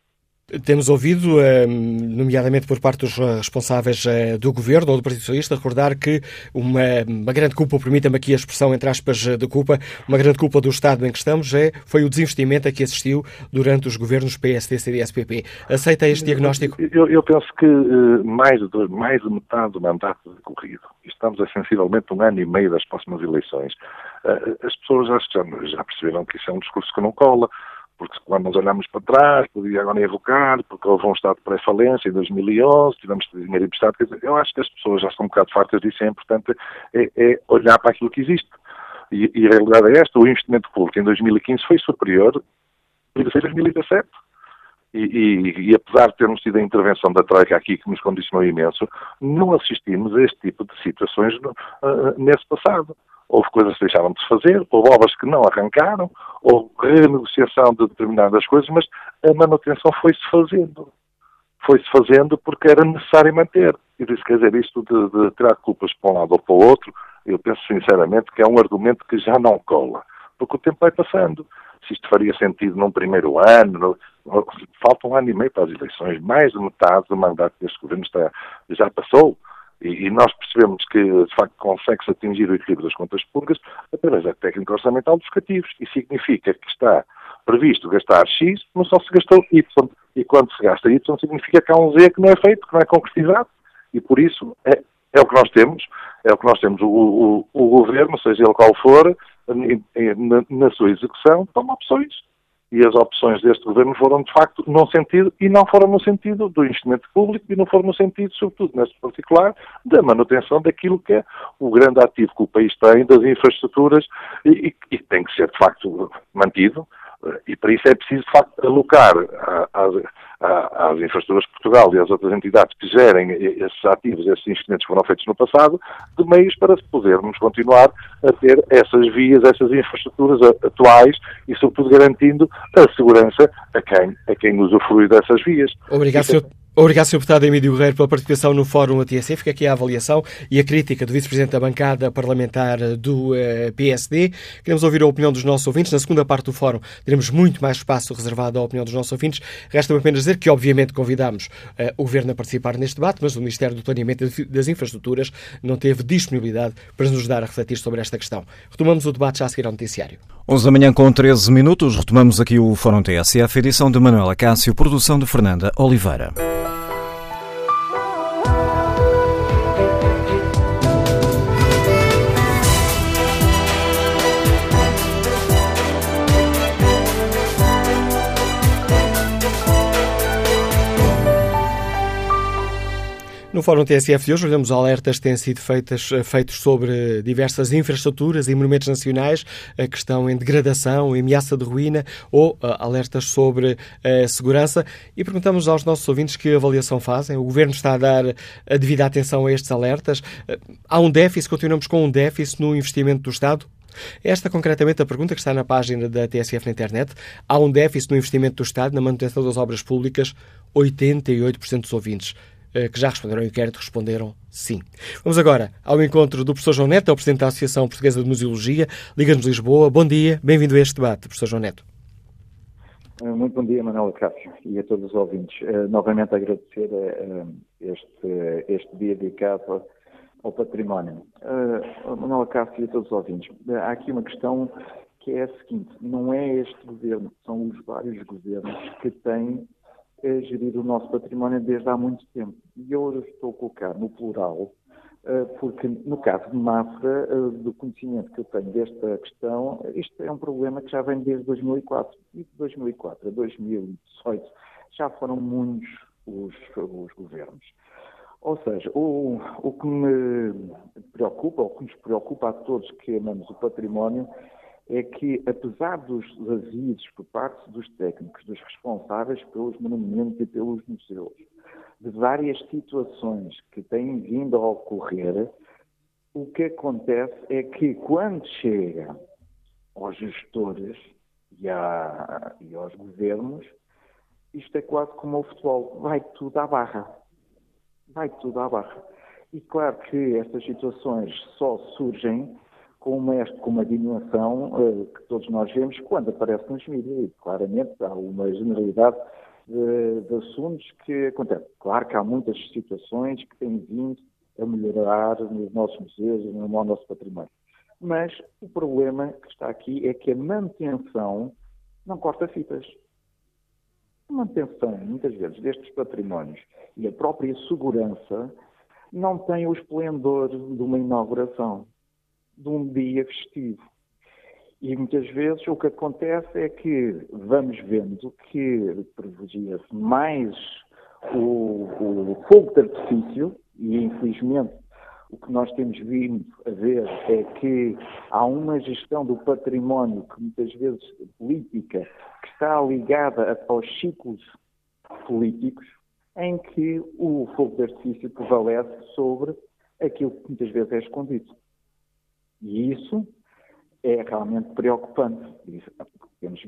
Temos ouvido, eh, nomeadamente por parte dos responsáveis eh, do governo ou do Partido Socialista, recordar que uma, uma grande culpa, permita-me aqui a expressão entre aspas de culpa, uma grande culpa do Estado em que estamos é, foi o desinvestimento a que assistiu durante os governos PSD, CDS, PP. Aceita este diagnóstico? Eu, eu penso que eh, mais de, mais de metade do mandato decorrido, estamos a sensivelmente um ano e meio das próximas eleições, as pessoas já, já perceberam que isso é um discurso que não cola porque quando nós olhamos para trás, podia agora evocar, porque houve um estado de pré-falência em 2011, tivemos dinheiro emprestado, eu acho que as pessoas já estão um bocado fartas disso, é importante é, é olhar para aquilo que existe. E, e, a realidade é esta, o investimento público em 2015 foi superior em 2017. E, e, e, apesar de termos tido a intervenção da Troika aqui, que nos condicionou imenso, não assistimos a este tipo de situações uh, nesse passado houve coisas que deixaram de se fazer, houve obras que não arrancaram, houve renegociação de determinadas coisas, mas a manutenção foi-se fazendo. Foi-se fazendo porque era necessário manter. E disse, quer dizer, isto de, de tirar culpas para um lado ou para o outro, eu penso sinceramente que é um argumento que já não cola, porque o tempo vai passando. Se isto faria sentido num primeiro ano, no, falta um ano e meio para as eleições, mais de metade do mandato deste governo está, já passou. E, nós percebemos que, de facto, consegue-se atingir o equilíbrio das contas públicas através da técnica orçamental dos cativos. E significa que está previsto gastar X, mas só se gastou Y. E quando se gasta Y, significa que há um Z que não é feito, que não é concretizado. E por isso é, é o que nós temos. É o que nós temos. O, o, o governo, seja ele qual for, na, na sua execução, toma opções e as opções deste governo foram, de facto, num sentido, e não foram no sentido do investimento público, e não foram no sentido, sobretudo, neste particular, da manutenção daquilo que é o grande ativo que o país tem, das infraestruturas, e, e tem que ser, de facto, mantido, e para isso é preciso, de facto, alocar às, às infraestruturas de Portugal e às outras entidades que gerem esses ativos, esses investimentos que foram feitos no passado, de meios para podermos continuar a ter essas vias, essas infraestruturas atuais e, sobretudo, garantindo a segurança a quem, a quem usufrui dessas vias. Obrigado, Sr. Obrigado, Sr. Deputado Emílio Guerreiro, pela participação no Fórum ATSF. Fica aqui a avaliação e a crítica do Vice-Presidente da bancada parlamentar do eh, PSD. Queremos ouvir a opinião dos nossos ouvintes. Na segunda parte do Fórum teremos muito mais espaço reservado à opinião dos nossos ouvintes. Resta-me apenas dizer que, obviamente, convidamos uh, o Governo a participar neste debate, mas o Ministério do Planeamento das Infraestruturas não teve disponibilidade para nos dar a refletir sobre esta questão. Retomamos o debate já a seguir ao noticiário. 11 da manhã com 13 minutos, retomamos aqui o Fórum TSF, edição de Manuela Cássio, produção de Fernanda Oliveira. No Fórum TSF de hoje, olhamos alertas que têm sido feitas, eh, feitos sobre diversas infraestruturas e monumentos nacionais eh, que estão em degradação, ameaça de ruína, ou uh, alertas sobre uh, segurança. E perguntamos aos nossos ouvintes que avaliação fazem. O Governo está a dar a devida atenção a estes alertas. Há um déficit, continuamos com um déficit no investimento do Estado? Esta, concretamente, a pergunta que está na página da TSF na internet. Há um déficit no investimento do Estado na manutenção das obras públicas? 88% dos ouvintes eh, que já responderam ao inquérito responderam sim. Vamos agora ao encontro do professor João Neto, é o Presidente da Associação Portuguesa de Museologia, Liga-nos Lisboa. Bom dia, bem-vindo a este debate, professor João Neto. Eh, muito bom dia, Manuel Cássio, e a todos os ouvintes. Uh, novamente agradecer uh, este, este dia dedicado ao património. Uh, Manuel Cássio e a todos os ouvintes, há aqui uma questão que é a seguinte, não é este governo, são os vários governos que têm é gerir o nosso património desde há muito tempo. E eu estou a colocar no plural, eh, porque no caso de Mafra, eh, do conhecimento que eu tenho desta questão, isto é um problema que já vem desde 2004. E de 2004 a 2018 já foram muitos os, os governos. Ou seja, o, o que me preocupa, ou que nos preocupa a todos que amamos o património, é que, apesar dos avisos por parte dos técnicos, dos responsáveis pelos monumentos e pelos museus, de várias situações que têm vindo a ocorrer, o que acontece é que quando chega aos gestores e, a, e aos governos, isto é quase como o futebol, vai tudo à barra. Vai tudo à barra. E claro que estas situações só surgem com uma, com uma dimensão uh, que todos nós vemos quando aparece nos mídias. E claramente há uma generalidade de, de, assuntos que acontecem. Claro que há muitas situações que têm vindo a melhorar nos nossos museus e no nosso património. Mas o problema que está aqui é que a manutenção não corta fitas. A manutenção, muitas vezes, destes patrimónios e a própria segurança não tem o esplendor de uma inauguração, de um dia festivo. E muitas vezes o que acontece é que vamos vendo que privilegia-se mais o, o fogo de artifício, e infelizmente o que nós temos vindo a ver é que há uma gestão do património que muitas vezes política, que está ligada aos ciclos políticos, em que o fogo de artifício prevalece sobre aquilo que muitas vezes é escondido. E isso é realmente preocupante. Temos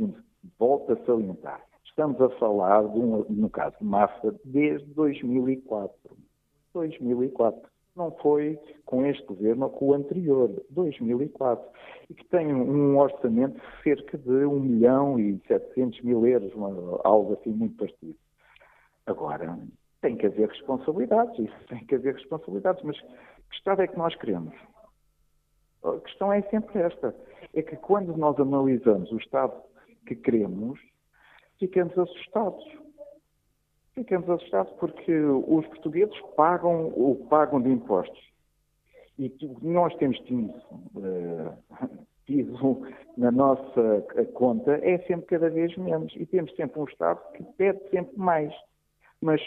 volta a salientar. Estamos a falar, de um, no caso de Mafra, desde 2004. 2004 não foi com este governo ou com o anterior, 2004, e que tem um orçamento de cerca de 1 milhão e 700 mil euros, algo assim muito parecido. Agora, tem que haver responsabilidades, isso tem que haver responsabilidades, mas que Estado é que nós queremos? A questão é sempre esta, é que quando nós analisamos o Estado que queremos, ficamos assustados ficamos assustados porque os portugueses pagam o pagam de impostos. E nós temos tido, uh, tido na nossa conta é sempre cada vez menos. E temos sempre um Estado que pede sempre mais. Mas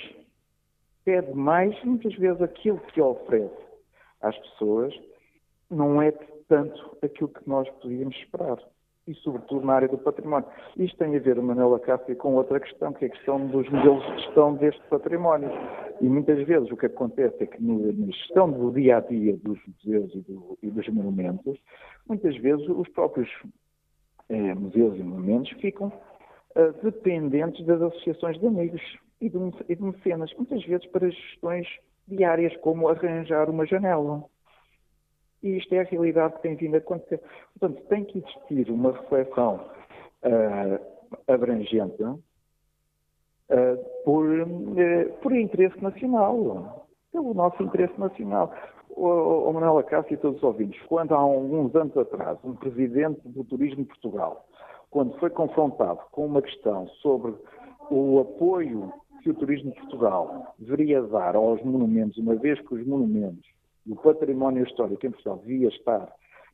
pede mais, muitas vezes aquilo que oferece às pessoas não é tanto aquilo que nós podíamos esperar e, sobretudo, na área do património. Isto tem a ver, Manuela Cássio, com outra questão, que é a questão dos modelos de gestão deste património. E muitas vezes o que acontece é que na gestão do dia a dia dos museus e, do, e dos monumentos, muitas vezes os próprios eh, museus e monumentos ficam eh, dependentes das associações de amigos e de, e de mecenas, muitas vezes para gestões diárias, como arranjar uma janela. E isto é a realidade que tem vindo a acontecer. Portanto, tem que existir uma reflexão uh, abrangente uh, por, uh, por interesse nacional, pelo nosso interesse nacional. O, o Manuel Acácio e todos os ouvintes, quando há alguns anos atrás, um presidente do Turismo de Portugal, quando foi confrontado com uma questão sobre o apoio que o Turismo de Portugal deveria dar aos monumentos, uma vez que os monumentos o património histórico em Portugal devia estar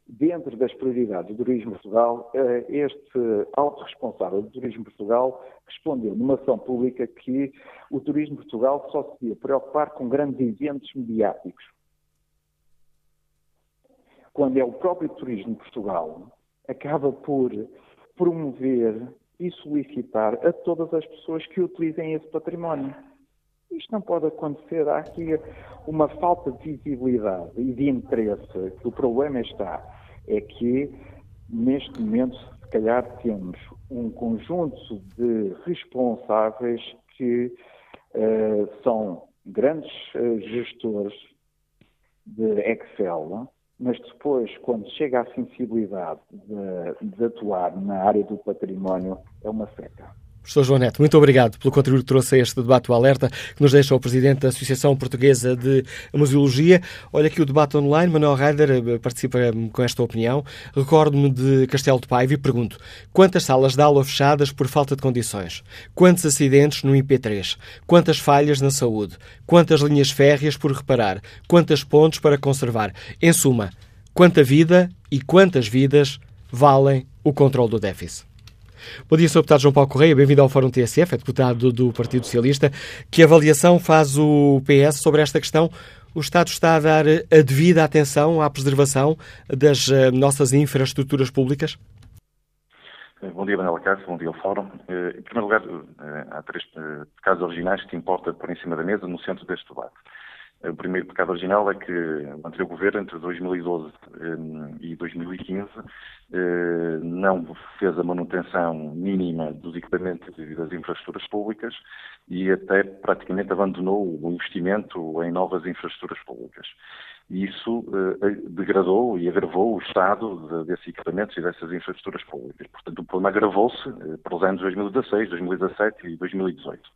dentro das prioridades do Turismo Portugal, eh, este alto responsável do Turismo Portugal respondeu numa ação pública que o Turismo Portugal só se devia preocupar com grandes eventos mediáticos. Quando é o próprio Turismo Portugal acaba por promover e solicitar a todas as pessoas que utilizem esse património. Isto não pode acontecer. Há aqui uma falta de visibilidade e de interesse. O problema está é que, neste momento, se calhar temos um conjunto de responsáveis que uh, são grandes uh, gestores de Excel, mas depois, quando chega à sensibilidade de, de atuar na área do património, é uma seca. Professor João Neto, muito obrigado pelo contributo que trouxe a este debate o alerta que nos deixa o Presidente da Associação Portuguesa de Museologia. Olha aqui o debate online, Manuel Reider eh, participa eh, com esta opinião. Recordo-me de Castelo de Paiva e pergunto, quantas salas de aula fechadas por falta de condições? Quantos acidentes no IP3? Quantas falhas na saúde? Quantas linhas férreas por reparar? Quantas pontes para conservar? Em suma, quanta vida e quantas vidas valem o controle do déficit? Bom dia, Sr. Deputado João Paulo Correia, bem-vindo ao Fórum TSF, é deputado do Partido Socialista. Que avaliação faz o PS sobre esta questão? O Estado está a dar a devida atenção à preservação das eh, nossas infraestruturas públicas? Bom dia, Manuela Cássio, bom dia ao Fórum. Em primeiro lugar, há três casos originais que importa pôr em cima da mesa no centro deste debate. O primeiro pecado original é que o anterior governo, entre 2012 e 2015, eh, não fez a manutenção mínima dos equipamentos e das infraestruturas públicas e até praticamente abandonou o investimento em novas infraestruturas públicas. Isso eh, degradou e agravou o estado desses equipamentos e dessas infraestruturas públicas. Portanto, o problema agravou-se eh, pelos anos 2016, 2017 e 2018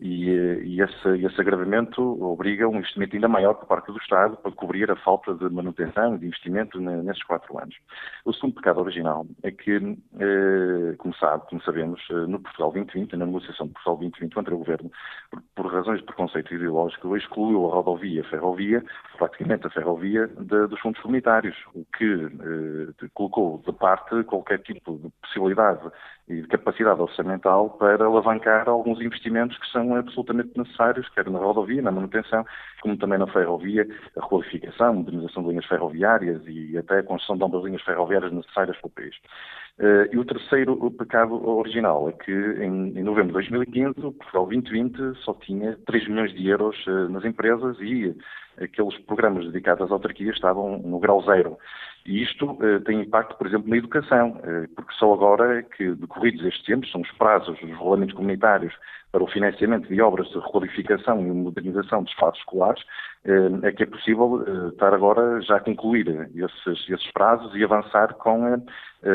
e, eh, e esse, esse, agravamento obriga um investimento ainda maior por parte do Estado para cobrir a falta de manutenção e de investimento nesses quatro anos. O segundo pecado original é que, eh, como sabe, como sabemos, eh, no Portugal 2020, na negociação de Portugal 2020 contra o Governo, por, por razões de preconceito ideológico, excluiu a rodovia a ferrovia, praticamente a ferrovia, de, dos fundos comunitários, o que eh, colocou de parte qualquer tipo de possibilidade e de capacidade orçamental para alavancar alguns investimentos que são absolutamente necessários, quer na rodovia, na manutenção, como também na ferrovia, a qualificação, a modernização de linhas ferroviárias e até a construção de novas linhas ferroviárias necessárias para o país. Uh, e o terceiro o pecado original é que em, em, novembro de 2015 o Portugal 2020 só tinha 3 milhões de euros uh, nas empresas e aqueles programas dedicados às autarquias estavam no grau zero. E isto uh, tem impacto, por exemplo, na educação, porque só agora é que, decorridos estes tempos, são os prazos dos regulamentos comunitários para o financiamento de obras de requalificação e modernização de espaços escolares, é que é possível estar agora já a concluir esses, esses prazos e avançar com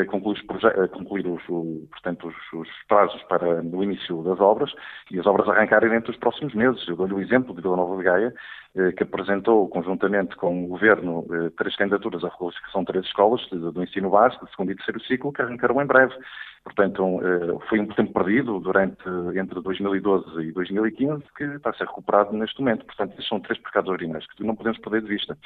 concluir, os, concluir os, portanto, os, os, prazos para o início das obras e as obras arrancarem dentro dos próximos meses. Eu dou-lhe o exemplo de Vila Nova de Gaia, eh, que apresentou conjuntamente com o Governo eh, três candidaturas à requalificação de três escolas do ensino básico, de segundo e terceiro ciclo, que arrancaram em breve. Portanto, eh, foi um tempo perdido durante entre 2012 e 2015 que está a ser recuperado neste momento. Portanto, estes são três pecados que não podemos perder de vista.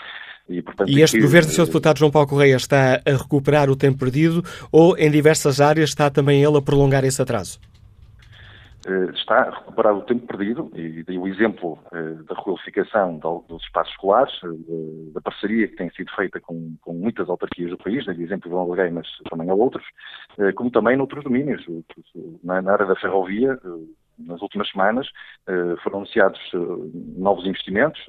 E, portanto, e este aqui, governo, Sr. Deputado João Paulo Correia, está a recuperar o tempo perdido ou em diversas áreas está também ele a prolongar esse atraso? Eh, está a recuperar o tempo perdido, e dei o exemplo eh, da requalificação dos espaços escolares, eh, da parceria que tem sido feita com, com muitas autarquias do país, dei o exemplo de Alguém, mas também há outros, como também noutros domínios. Na área da ferrovia, nas últimas semanas foram anunciados novos investimentos,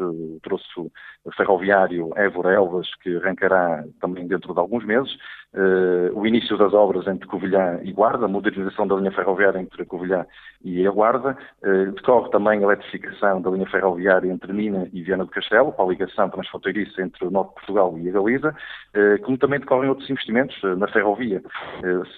trouxe o ferroviário Évora-Elvas, que arrancará também dentro de alguns meses, Uh, o início das obras entre Covilhã e Guarda, a modernização da linha ferroviária entre Covilhã e a Guarda, uh, decorre também a eletrificação da linha ferroviária entre Mina e Viana do Castelo, para a ligação transfronteiriça entre o Norte de Portugal e a Galiza, uh, como também decorrem outros investimentos na ferrovia.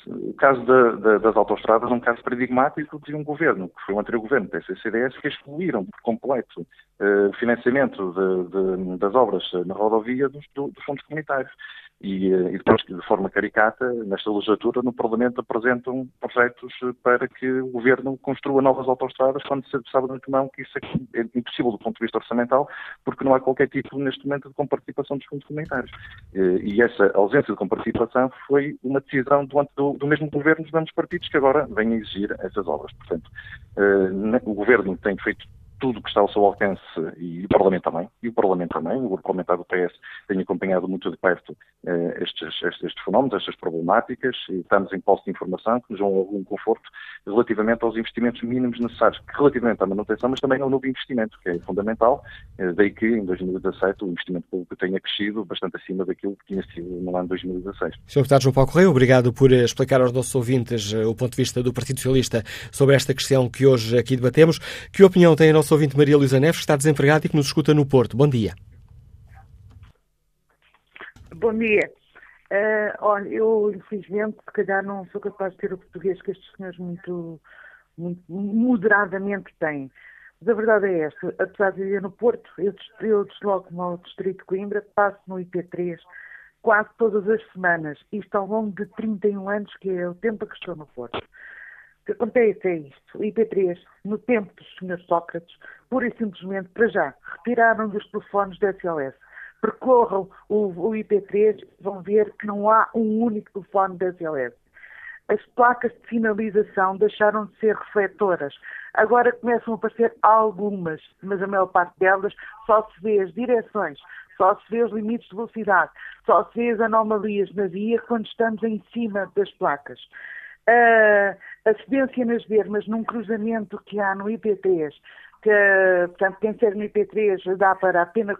o caso da, da, das autostradas é um caso paradigmático de um governo, que foi o anterior governo, PCCDS, que excluíram por completo o financiamento de, de, das obras na rodovia dos, dos fundos comunitários. E, eh, e, depois, de forma caricata, nesta legislatura, no Parlamento apresentam projetos para que o Governo construa novas autostradas, quando se sabe de antemão que isso é, é impossível do ponto de vista orçamental, porque não há qualquer tipo, neste momento, de comparticipação dos fundos comunitários. Eh, e essa ausência de comparticipação foi uma decisão do, do, do mesmo Governo dos mesmos partidos que agora vêm exigir essas obras. Portanto, eh, o Governo tem feito tudo o que está ao seu alcance, e o Parlamento também, e o Parlamento também, o parlamentar do PS tem acompanhado muito de perto eh, estes, estes, estes, fenómenos, estas problemáticas, e estamos em posse de informação que nos dão algum conforto relativamente aos investimentos mínimos necessários, relativamente à manutenção, mas também ao novo investimento, que é fundamental, eh, daí que em 2017 o investimento público tenha crescido bastante acima daquilo que tinha sido no ano 2016. Sr. Deputado João Paulo Correia, obrigado por eh, explicar aos nossos ouvintes eh, o ponto de vista do Partido Socialista sobre esta questão que hoje aqui debatemos. Que opinião tem a nossa nosso ouvinte Maria Luísa Neves, que está desempregada e que nos escuta no Porto. Bom dia. Bom dia. Uh, olha, eu infelizmente, se calhar, não sou capaz de ter o português que estes senhores muito, muito moderadamente têm. Mas a verdade é esta, apesar de viver no Porto, eu, eu desloco-me ao Distrito de Coimbra, passo no IP3 quase todas as semanas, isto ao longo de 31 anos, que é o tempo que estou no Porto que acontece é isto. O IP3, no tempo do Sr. Sócrates, pura e simplesmente, para já, retiraram dos telefones da SLS. Percorram o, o IP3 vão ver que não há um único telefone da SLS. As placas de sinalização deixaram de ser refletoras. Agora começam a aparecer algumas, mas a maior parte delas só se vê as direções, só se vê os limites de velocidade, só se vê as anomalias na via quando estamos em cima das placas a cedência nas bermas num cruzamento que há no IP3, que, portanto, quem ser no IP3 dá para a Pena,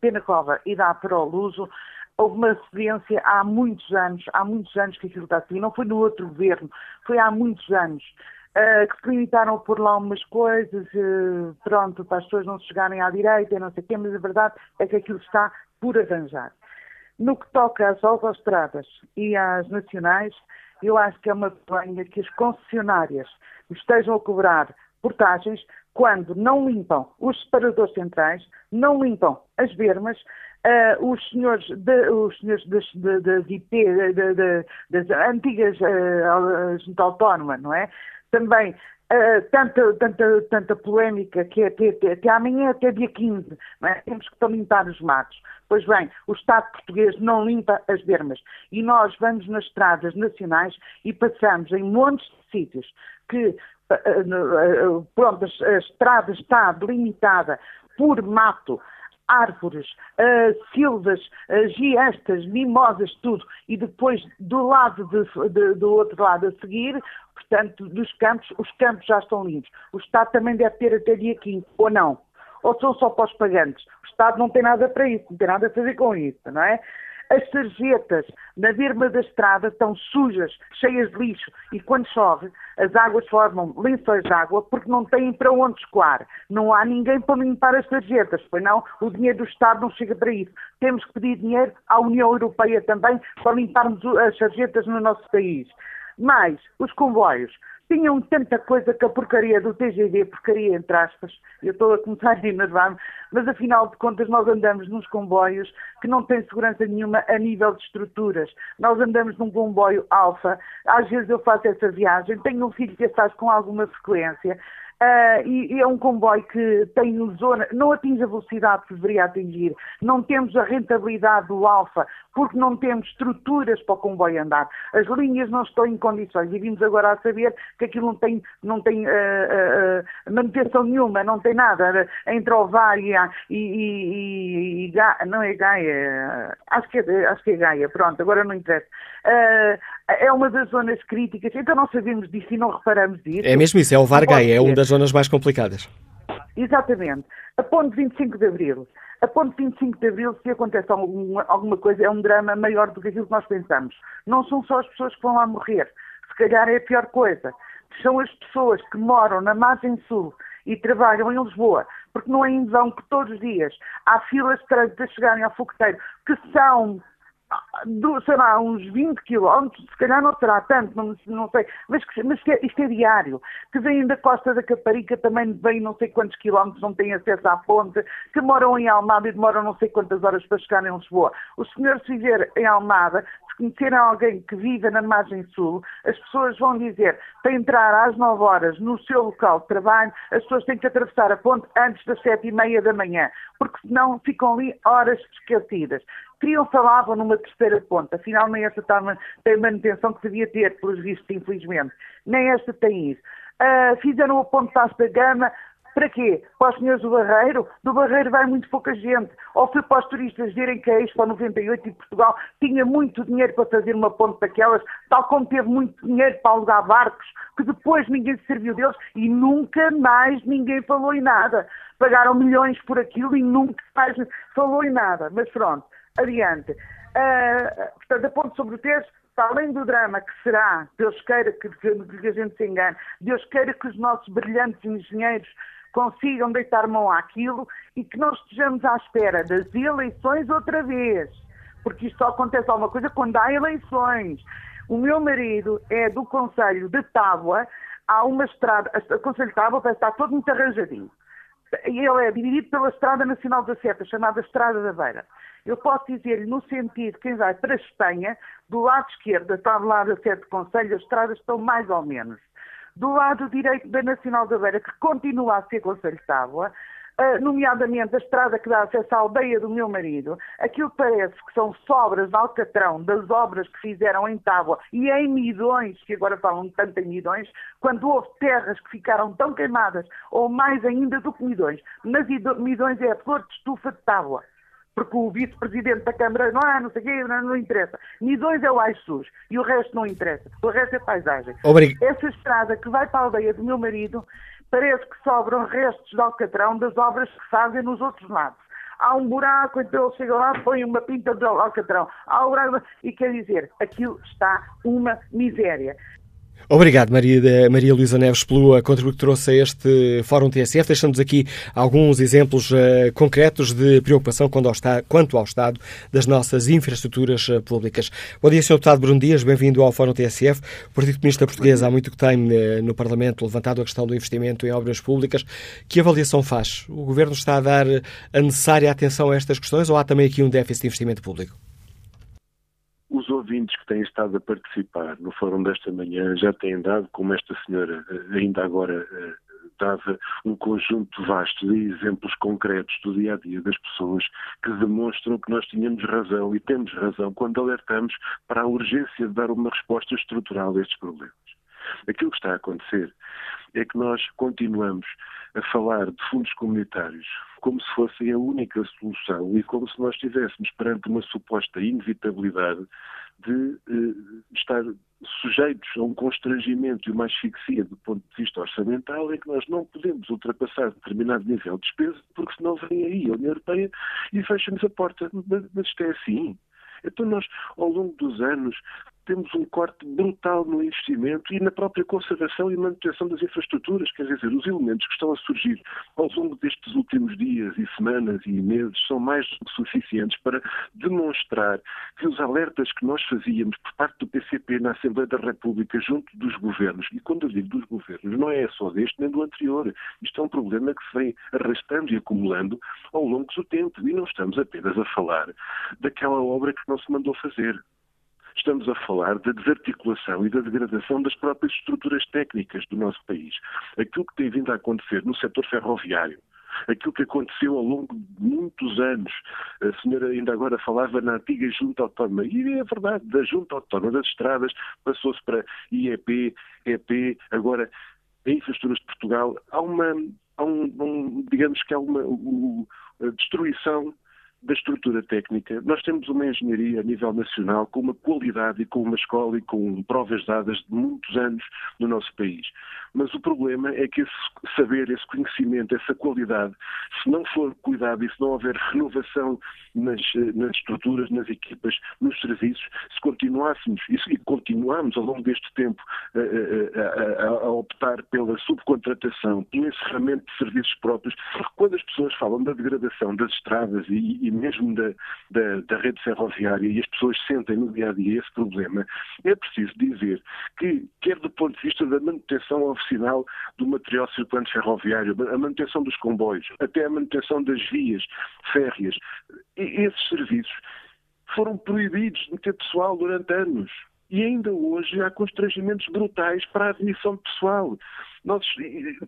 Penacova e dá para o Luso, houve uma cedência há muitos anos, há muitos anos que aquilo está assim, não foi no outro governo, foi há muitos anos. Uh, que se limitaram a pôr lá umas coisas, uh, pronto, para as pessoas não chegarem à direita, não sei o quê, mas a verdade é que aquilo está por arranjar. No que toca às autostradas e às nacionais, eu acho que é uma vergonha que as concessionárias estejam a cobrar portagens quando não limpam os separadores centrais, não limpam as bermas, uh, os senhores, de, os senhores das, das IP, das antigas uh, junta autónoma, não é? Também Uh, tanta, tanta, tanta polémica que até, até, até amanhã, até dia 15, é? temos que limpar os matos. Pois bem, o Estado português não limpa as bermas e nós vamos nas estradas nacionais e passamos em montes de sítios que uh, uh, pronto, a estrada está delimitada por mato, árvores, uh, silvas, uh, giestas, mimosas, tudo. E depois, do lado de, de, do outro lado a seguir, portanto, dos campos, os campos já estão limpos. O Estado também deve ter até dia 15, ou não? Ou são só para os pagantes? O Estado não tem nada para isso, não tem nada a fazer com isso, não é? As sarjetas na berma da estrada estão sujas, cheias de lixo, e quando chove, as águas formam lençóis de água porque não têm para onde escoar. Não há ninguém para limpar as sarjetas, pois não, o dinheiro do Estado não chega para isso. Temos que pedir dinheiro à União Europeia também para limparmos as sarjetas no nosso país. Mas os comboios tinham tanta coisa que a porcaria do TGV, porcaria entre aspas, eu estou a começar a enervar-me, mas afinal de contas nós andamos nos comboios que não têm segurança nenhuma a nível de estruturas. Nós andamos num comboio alfa, às vezes eu faço essa viagem, tenho um filho que faz com alguma frequência, Uh, e, e, é um comboio que tem zona, não atinge a velocidade que deveria atingir, não temos a rentabilidade do Alfa, porque não temos estruturas para o comboio andar. As linhas não estão em condições e vimos agora a saber que aquilo não tem, não tem uh, uh, manutenção nenhuma, não tem nada entre o e, e, e, Gaia, não é Gaia, acho que é, acho que é Gaia, pronto, agora não interessa. é uma das zonas críticas, então não sabemos disso e não reparamos disso. É mesmo isso, é o VAR Gaia, é um das zonas mais complicadas. Exatamente. A ponte 25 de Abril. A ponte 25 de Abril, se acontece alguma, alguma coisa, é um drama maior do que aquilo que nós pensamos. Não são só as pessoas que vão lá morrer. Se calhar é a pior coisa. São as pessoas que moram na margem sul e trabalham em Lisboa, porque não é em vão que todos os dias há filas de trânsito a chegarem ao fogueteiro, que são do, sei lá, uns 20 quilómetros, se calhar não será tanto, não, não sei, mas, mas é, isto é diário, que vêm da costa da Caparica, também vêm não sei quantos quilómetros, não têm acesso à ponte, que moram em Almada e demoram não sei quantas horas para chegar em Lisboa. O senhor se viver em Almada, se conhecerem alguém que vive na margem sul, as pessoas vão dizer, para entrar às 9 horas no seu local de trabalho, as pessoas têm que atravessar a ponte antes das 7 e meia da manhã, porque senão ficam ali horas esquecidas. Falavam numa terceira ponta, afinal nem esta tem manutenção que devia ter, pelos vistos, infelizmente. Nem esta tem isso. Uh, fizeram a ponte da Gama, para quê? Para os senhores do Barreiro? Do Barreiro vai muito pouca gente. Ou foi para os turistas verem que a Expo 98 em Portugal tinha muito dinheiro para fazer uma ponte daquelas, tal como teve muito dinheiro para alugar barcos, que depois ninguém se serviu deles e nunca mais ninguém falou em nada. Pagaram milhões por aquilo e nunca mais falou em nada. Mas pronto adiante. Uh, portanto, a ponto sobre o texto, para além do drama que será, Deus queira que, que, a gente se engane, Deus queira que os nossos brilhantes engenheiros consigam deitar mão àquilo e que não estejamos à espera das eleições outra vez. Porque isto só acontece alguma coisa quando há eleições. O meu marido é do Conselho de Tábua, há uma estrada, o Conselho de Tábua parece estar todo muito arranjadinho. Ele é dividido pela Estrada Nacional da Seta, chamada Estrada da Beira. Eu posso dizer-lhe, no sentido, quem vai para a Espanha, do lado esquerdo, está do lado da Sete Conselho, as estradas estão mais ou menos. Do lado direito da Nacional da Beira, que continua a ser Conselho de Tábua, Uh, nomeadamente a estrada que dá acesso à aldeia do meu marido, aquilo parece que são sobras de Alcatrão das obras que fizeram em Tábua e em Midões, que agora falam tanto em Midões, quando houve terras que ficaram tão queimadas, ou mais ainda do que Midões. Mas Midões é a flor de estufa de Tábua porque o vice-presidente da Câmara não há, não sei o quê, não, não interessa. Nidões é o AISUS e o resto não interessa. O resto é paisagem. Obrigado. Essa estrada que vai para a aldeia do meu marido parece que sobram restos de alcatrão das obras que fazem nos outros lados. Há um buraco, então ele chega lá, põe uma pinta de alcatrão. Há um buraco, e quer dizer, aquilo está uma miséria. Obrigado, Maria, Maria Luísa Neves, pelo contributo que trouxe a este Fórum TSF. Deixamos aqui alguns exemplos uh, concretos de preocupação quanto ao, estado, quanto ao estado das nossas infraestruturas uh, públicas. Bom dia, Sr. Deputado Bruno Dias, bem-vindo ao Fórum TSF. O Partido Comunista Português há muito que tem uh, no Parlamento levantado a questão do investimento em obras públicas. Que avaliação faz? O Governo está a dar a necessária atenção a estas questões ou há também aqui um déficit de investimento público? Têm estado a participar no fórum desta manhã já têm dado, como esta senhora eh, ainda agora eh, dava, um conjunto vasto de exemplos concretos do dia a dia das pessoas que demonstram que nós tínhamos razão e temos razão quando alertamos para a urgência de dar uma resposta estrutural a estes problemas. Aquilo que está a acontecer é que nós continuamos a falar de fundos comunitários como se fossem a única solução e como se nós estivéssemos perante uma suposta inevitabilidade de eh, estar sujeitos a um constrangimento e uma asfixia do ponto de vista orçamental em que nós não podemos ultrapassar determinado nível de despesa porque senão vem aí a União Europeia e fecha-nos a porta. Mas isto é assim. Então nós, ao longo dos anos, temos um corte brutal no investimento e na própria conservação e manutenção das infraestruturas. Quer dizer, os elementos que estão a surgir ao longo destes últimos dias e semanas e meses são mais do que suficientes para demonstrar que os alertas que nós fazíamos por parte do PCP na Assembleia da República junto dos governos, e quando eu digo dos governos, não é só deste nem do anterior. Isto é um problema que se vem arrastando e acumulando ao longo do tempo. E não estamos apenas a falar daquela obra que não se mandou fazer estamos a falar da desarticulação e da degradação das próprias estruturas técnicas do nosso país. Aquilo que tem vindo a acontecer no setor ferroviário, aquilo que aconteceu ao longo de muitos anos. A senhora ainda agora falava na antiga Junta Autónoma, e é verdade, da Junta Autónoma das Estradas passou-se para IEP, EP, agora a Infraestruturas de Portugal. Há uma, há um, um digamos que há uma, uma destruição da estrutura técnica, nós temos uma engenharia a nível nacional com uma qualidade e com uma escola e com provas dadas de muitos anos no nosso país. Mas o problema é que esse saber, esse conhecimento, essa qualidade, se não for cuidado e se não houver renovação nas, nas estruturas, nas equipas, nos serviços, se continuássemos e continuamos ao longo deste tempo a, a, a, a optar pela subcontratação, pelo encerramento de serviços próprios, quando as pessoas falam da degradação das estradas e, e mesmo da, da, da, rede ferroviária e as pessoas sentem no dia a dia esse problema, é preciso dizer que, quer do ponto de vista da manutenção oficinal do material circulante ferroviário, a manutenção dos comboios, até a manutenção das vias férreas, esses serviços foram proibidos de ter pessoal durante anos. E ainda hoje há constrangimentos brutais para a admissão de pessoal. Nós,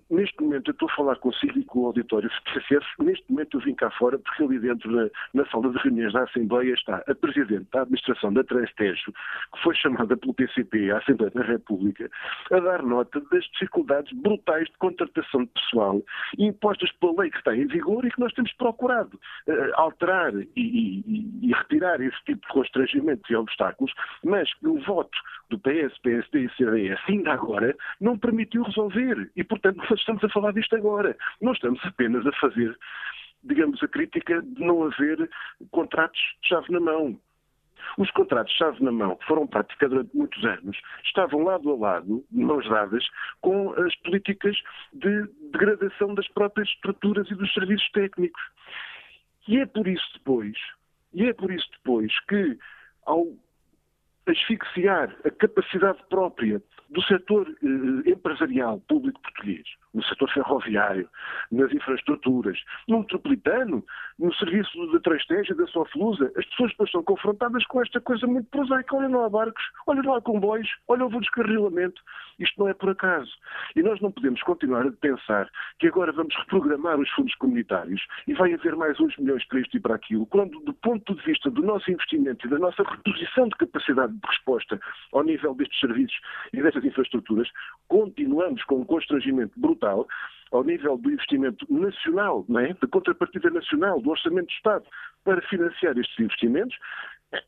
neste momento, eu estou a falar consigo e com o auditório TCF, neste momento eu vim cá fora porque ali dentro na, na, sala de reuniões da Assembleia está a Presidente da Administração da Transtejo, que foi chamada pelo PCP à Assembleia da República, a dar nota das dificuldades brutais de contratação de pessoal impostas pela lei que está em vigor e que nós temos procurado uh, alterar e, e, e, retirar esse tipo de constrangimentos e obstáculos, mas o voto do PS, PSD e CDS ainda agora não permitiu resolver e, portanto, nós estamos a falar disto agora. Não estamos apenas a fazer, digamos, a crítica de não haver contratos de chave na mão. Os contratos de chave na mão, que foram práticos durante muitos anos, estavam lado a lado, mãos dadas, com as políticas de degradação das próprias estruturas e dos serviços técnicos. E é por isso depois, e é por isso depois que, ao asfixiar a capacidade própria do setor eh, empresarial público português, no setor ferroviário, nas infraestruturas, no metropolitano, no serviço da Trastégea, da Soflusa, as pessoas depois são confrontadas com esta coisa muito prosaica. Olha, não há barcos, olha, não há comboios, olha, houve um descarrilamento. Isto não é por acaso. E nós não podemos continuar a pensar que agora vamos reprogramar os fundos comunitários e vai haver mais uns milhões para isto e para aquilo, quando, do ponto de vista do nosso investimento e da nossa reposição de capacidade de resposta ao nível destes serviços e destas infraestruturas, continuamos com um constrangimento brutal ao nível do investimento nacional, não é? da contrapartida nacional, do orçamento do Estado, para financiar estes investimentos.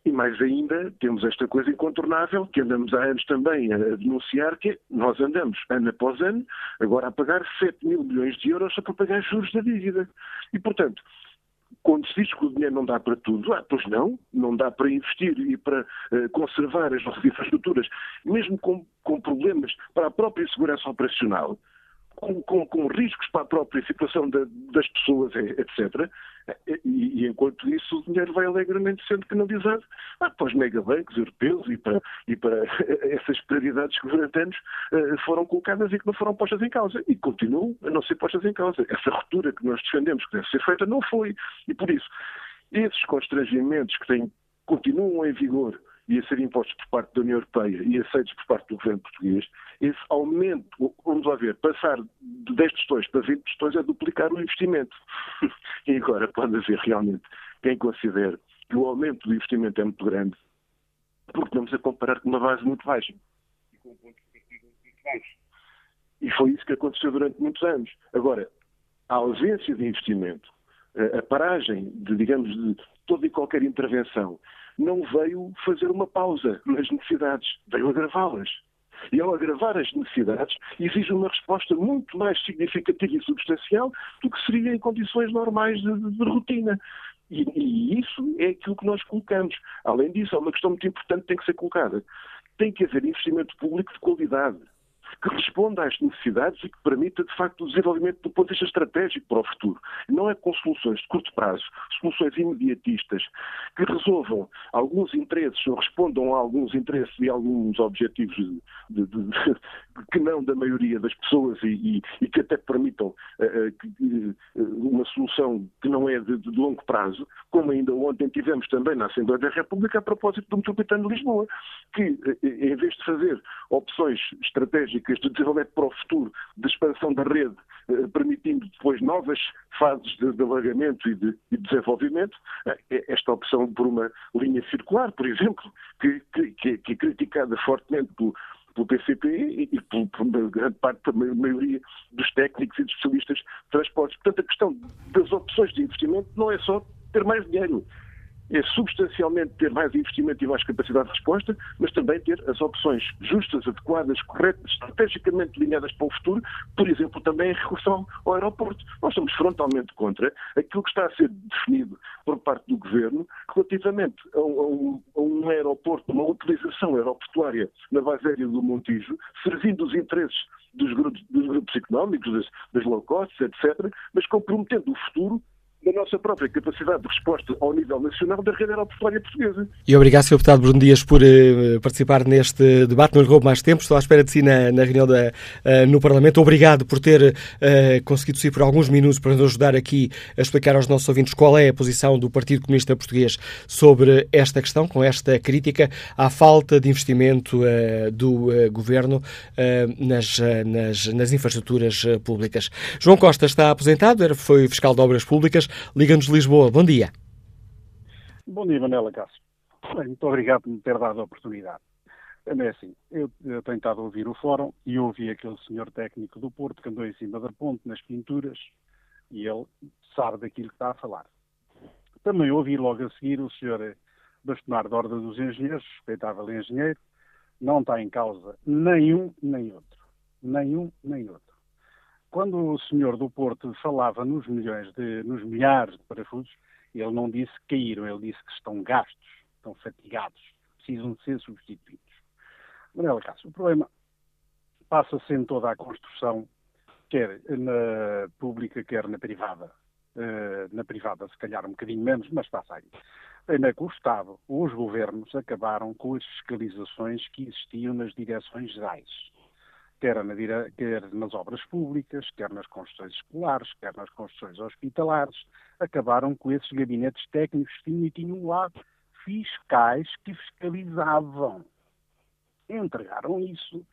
E mais ainda, temos esta coisa incontornável que andamos há anos também a denunciar, que é, nós andamos ano após ano, agora a pagar 7 mil milhões de euros só para pagar juros da dívida. E, portanto, quando se diz que o dinheiro não dá para tudo, ah, pois não, não dá para investir e para uh, conservar as nossas infraestruturas, mesmo com, com problemas para a própria segurança operacional, com, com, com, riscos para a própria situação da, das pessoas, etc. E, e, enquanto isso, o dinheiro vai alegremente sendo canalizado ah, para os megabancos europeus e para, e para essas prioridades que durante anos foram colocadas e que não foram postas em causa. E continuam a não ser postas em causa. Essa ruptura que nós defendemos que deve ser feita não foi. E por isso, esses constrangimentos que têm, continuam em vigor e a serem impostos por parte da União Europeia e aceitos por parte do governo português, esse aumento, vamos lá ver, passar de 10 tostões para 20 tostões é duplicar o investimento. e agora pode haver realmente quem considere que o aumento do investimento é muito grande, porque estamos a comparar com uma base muito baixa. E com um ponto de partida muito baixo. E foi isso que aconteceu durante muitos anos. Agora, a ausência de investimento, a paragem de, digamos, de toda e qualquer intervenção não veio fazer uma pausa nas necessidades, veio agravá-las. E ao agravar as necessidades, exige uma resposta muito mais significativa e substancial do que seria em condições normais de, de, de rotina. E, e, isso é aquilo que nós colocamos. Além disso, há uma questão muito importante que tem que ser colocada. Tem que haver investimento público de qualidade que responda às necessidades e que permita, de facto, o desenvolvimento do ponto de vista estratégico para o futuro. Não é com soluções de curto prazo, soluções imediatistas, que resolvam alguns interesses ou respondam a alguns interesses e alguns objetivos de, de, de, que não da maioria das pessoas e, e, e que até permitam uh, uh, uma solução que não é de, longo prazo, como ainda ontem tivemos também na Assembleia da República a propósito do metropolitano de Lisboa, que, uh, em vez de fazer opções estratégicas políticas de desenvolvimento para o futuro, de expansão da rede, eh, permitindo depois novas fases de, alargamento e de, de desenvolvimento, eh, esta opção por uma linha circular, por exemplo, que, que, que é criticada fortemente pelo, pelo PCP e, e por, por grande parte da maioria dos técnicos e dos especialistas de transportes. Portanto, a questão das opções de investimento não é só ter mais dinheiro, é substancialmente ter mais investimento e mais capacidade de resposta, mas também ter as opções justas, adequadas, corretas, estrategicamente alinhadas para o futuro, por exemplo, também em recursão ao aeroporto. Nós somos frontalmente contra aquilo que está a ser definido por parte do Governo relativamente a um, a um aeroporto, uma utilização aeroportuária na base aérea do Montijo, servindo os interesses dos grupos, dos grupos económicos, das, das low costs, etc., mas comprometendo o futuro da nossa própria capacidade de resposta ao nível nacional da rede aeroportuária portuguesa. E obrigado, Sr. Deputado Bruno Dias, por uh, participar neste debate. Não lhe roubo mais tempo, estou à espera de si na, na reunião da, uh, no Parlamento. Obrigado por ter uh, conseguido sair por alguns minutos para nos ajudar aqui a explicar aos nossos ouvintes qual é a posição do Partido Comunista Português sobre esta questão, com esta crítica à falta de investimento do Governo nas, nas, nas infraestruturas públicas. João Costa está aposentado, foi fiscal de obras públicas, Liga-nos Lisboa. Bom dia. Bom dia, Manela Cássio. Bem, muito obrigado por me ter dado a oportunidade. É assim, eu, eu tenho estado a ouvir o fórum e ouvi aquele senhor técnico do Porto que andou em cima da ponte, nas pinturas, e ele sabe daquilo que está a falar. Também ouvi logo a seguir o senhor bastonar da Ordem dos Engenheiros, respeitável engenheiro, não está em causa nenhum nem outro. Nenhum nem outro. Quando o senhor do Porto falava nos milhões de, nos milhares de parafusos, ele não disse que caíram, ele disse que estão gastos, estão fatigados, precisam de ser substituídos. Manuela Cássio, o problema passa-se em toda a construção, quer na pública, quer na privada. Uh, na privada, se calhar um bocadinho menos, mas passa aí. O Estado, os governos acabaram com as fiscalizações que existiam nas direções gerais quer, na, quer nas obras públicas, quer nas construções escolares, quer nas construções hospitalares, acabaram com esses gabinetes técnicos que tinham lá fiscais que fiscalizavam. Entregaram isso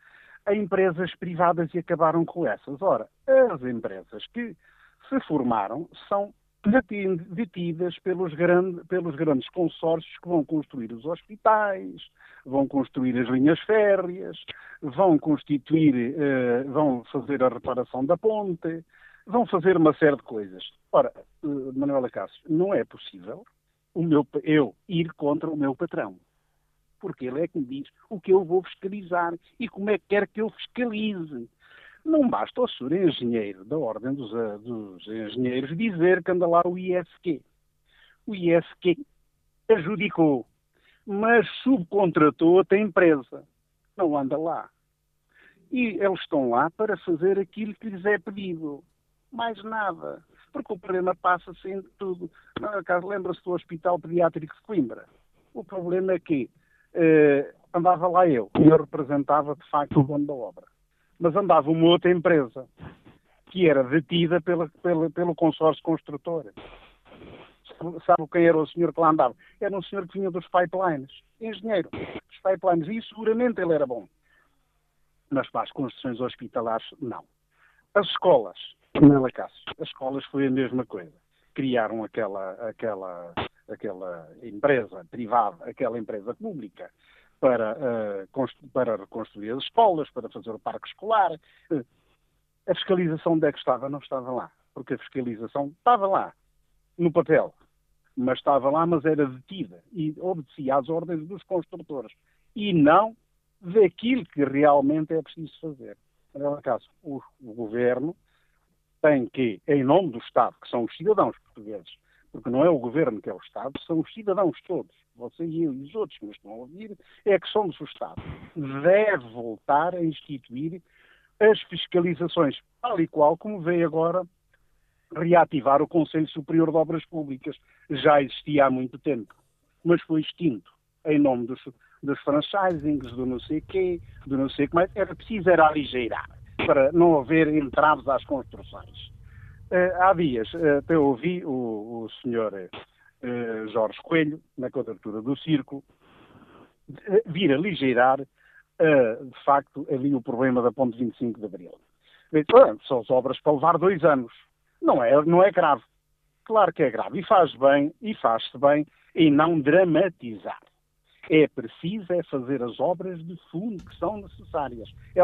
a empresas privadas e acabaram com essas. Ora, as empresas que se formaram são detidas pelos, grande, pelos grandes consórcios que vão construir os hospitais, vão construir as linhas férreas, vão constituir, uh, vão fazer a reparação da ponte, vão fazer uma série de coisas. Ora, uh, Manuela Cássio, não é possível o meu, eu ir contra o meu patrão. Porque ele é que me diz o que eu vou fiscalizar e como é que quer que eu fiscalize. Não basta o senhor engenheiro da Ordem dos, dos Engenheiros dizer que anda lá o ISQ. O ISQ adjudicou, mas subcontratou outra empresa. Não anda lá. E eles estão lá para fazer aquilo que lhes é pedido. Mais nada. Porque o problema passa-se em tudo. Acaso lembra-se do Hospital Pediátrico de Coimbra. O problema é que eh, andava lá eu, eu representava de facto o dono da obra mas andava uma outra empresa que era detida pela, pela, pelo consórcio construtor. Sabe quem era o senhor que lá andava? Era um senhor que vinha dos pipelines, engenheiro dos pipelines, e seguramente ele era bom. Mas para as construções hospitalares, não. As escolas, não é Cássio, as escolas foi a mesma coisa. Criaram aquela, aquela, aquela empresa privada, aquela empresa pública, para, uh, para reconstruir as escolas, para fazer o parque escolar. Uh, a fiscalização onde é que estava? Não estava lá. Porque a fiscalização estava lá, no papel. Mas estava lá, mas era detida e obedecia às ordens dos construtores. E não daquilo que realmente é preciso fazer. No caso, o governo tem que, em nome do Estado, que são os cidadãos portugueses, porque não é o governo que é o Estado, são os cidadãos todos, você e eu e os outros que nos estão a ouvir, é que somos o Estado. Deve voltar a instituir as fiscalizações, tal e qual como veio agora reativar o Conselho Superior de Obras Públicas. Já existia há muito tempo, mas foi extinto em nome dos, dos franchisings, do não sei quê, do não sei como é. Era preciso era aligeirar para não haver entraves às construções. Uh, há dias uh, até ouvi o, o senhor uh, Jorge Coelho, na quadratura do Círculo, vir aligeirar, de facto, ali o problema da ponte 25 de Abril. São as obras para levar dois anos. Não é, não é grave. Claro que é grave. E faz bem, e faz-se bem, em não dramatizar. É preciso é fazer as obras de fundo que são necessárias. É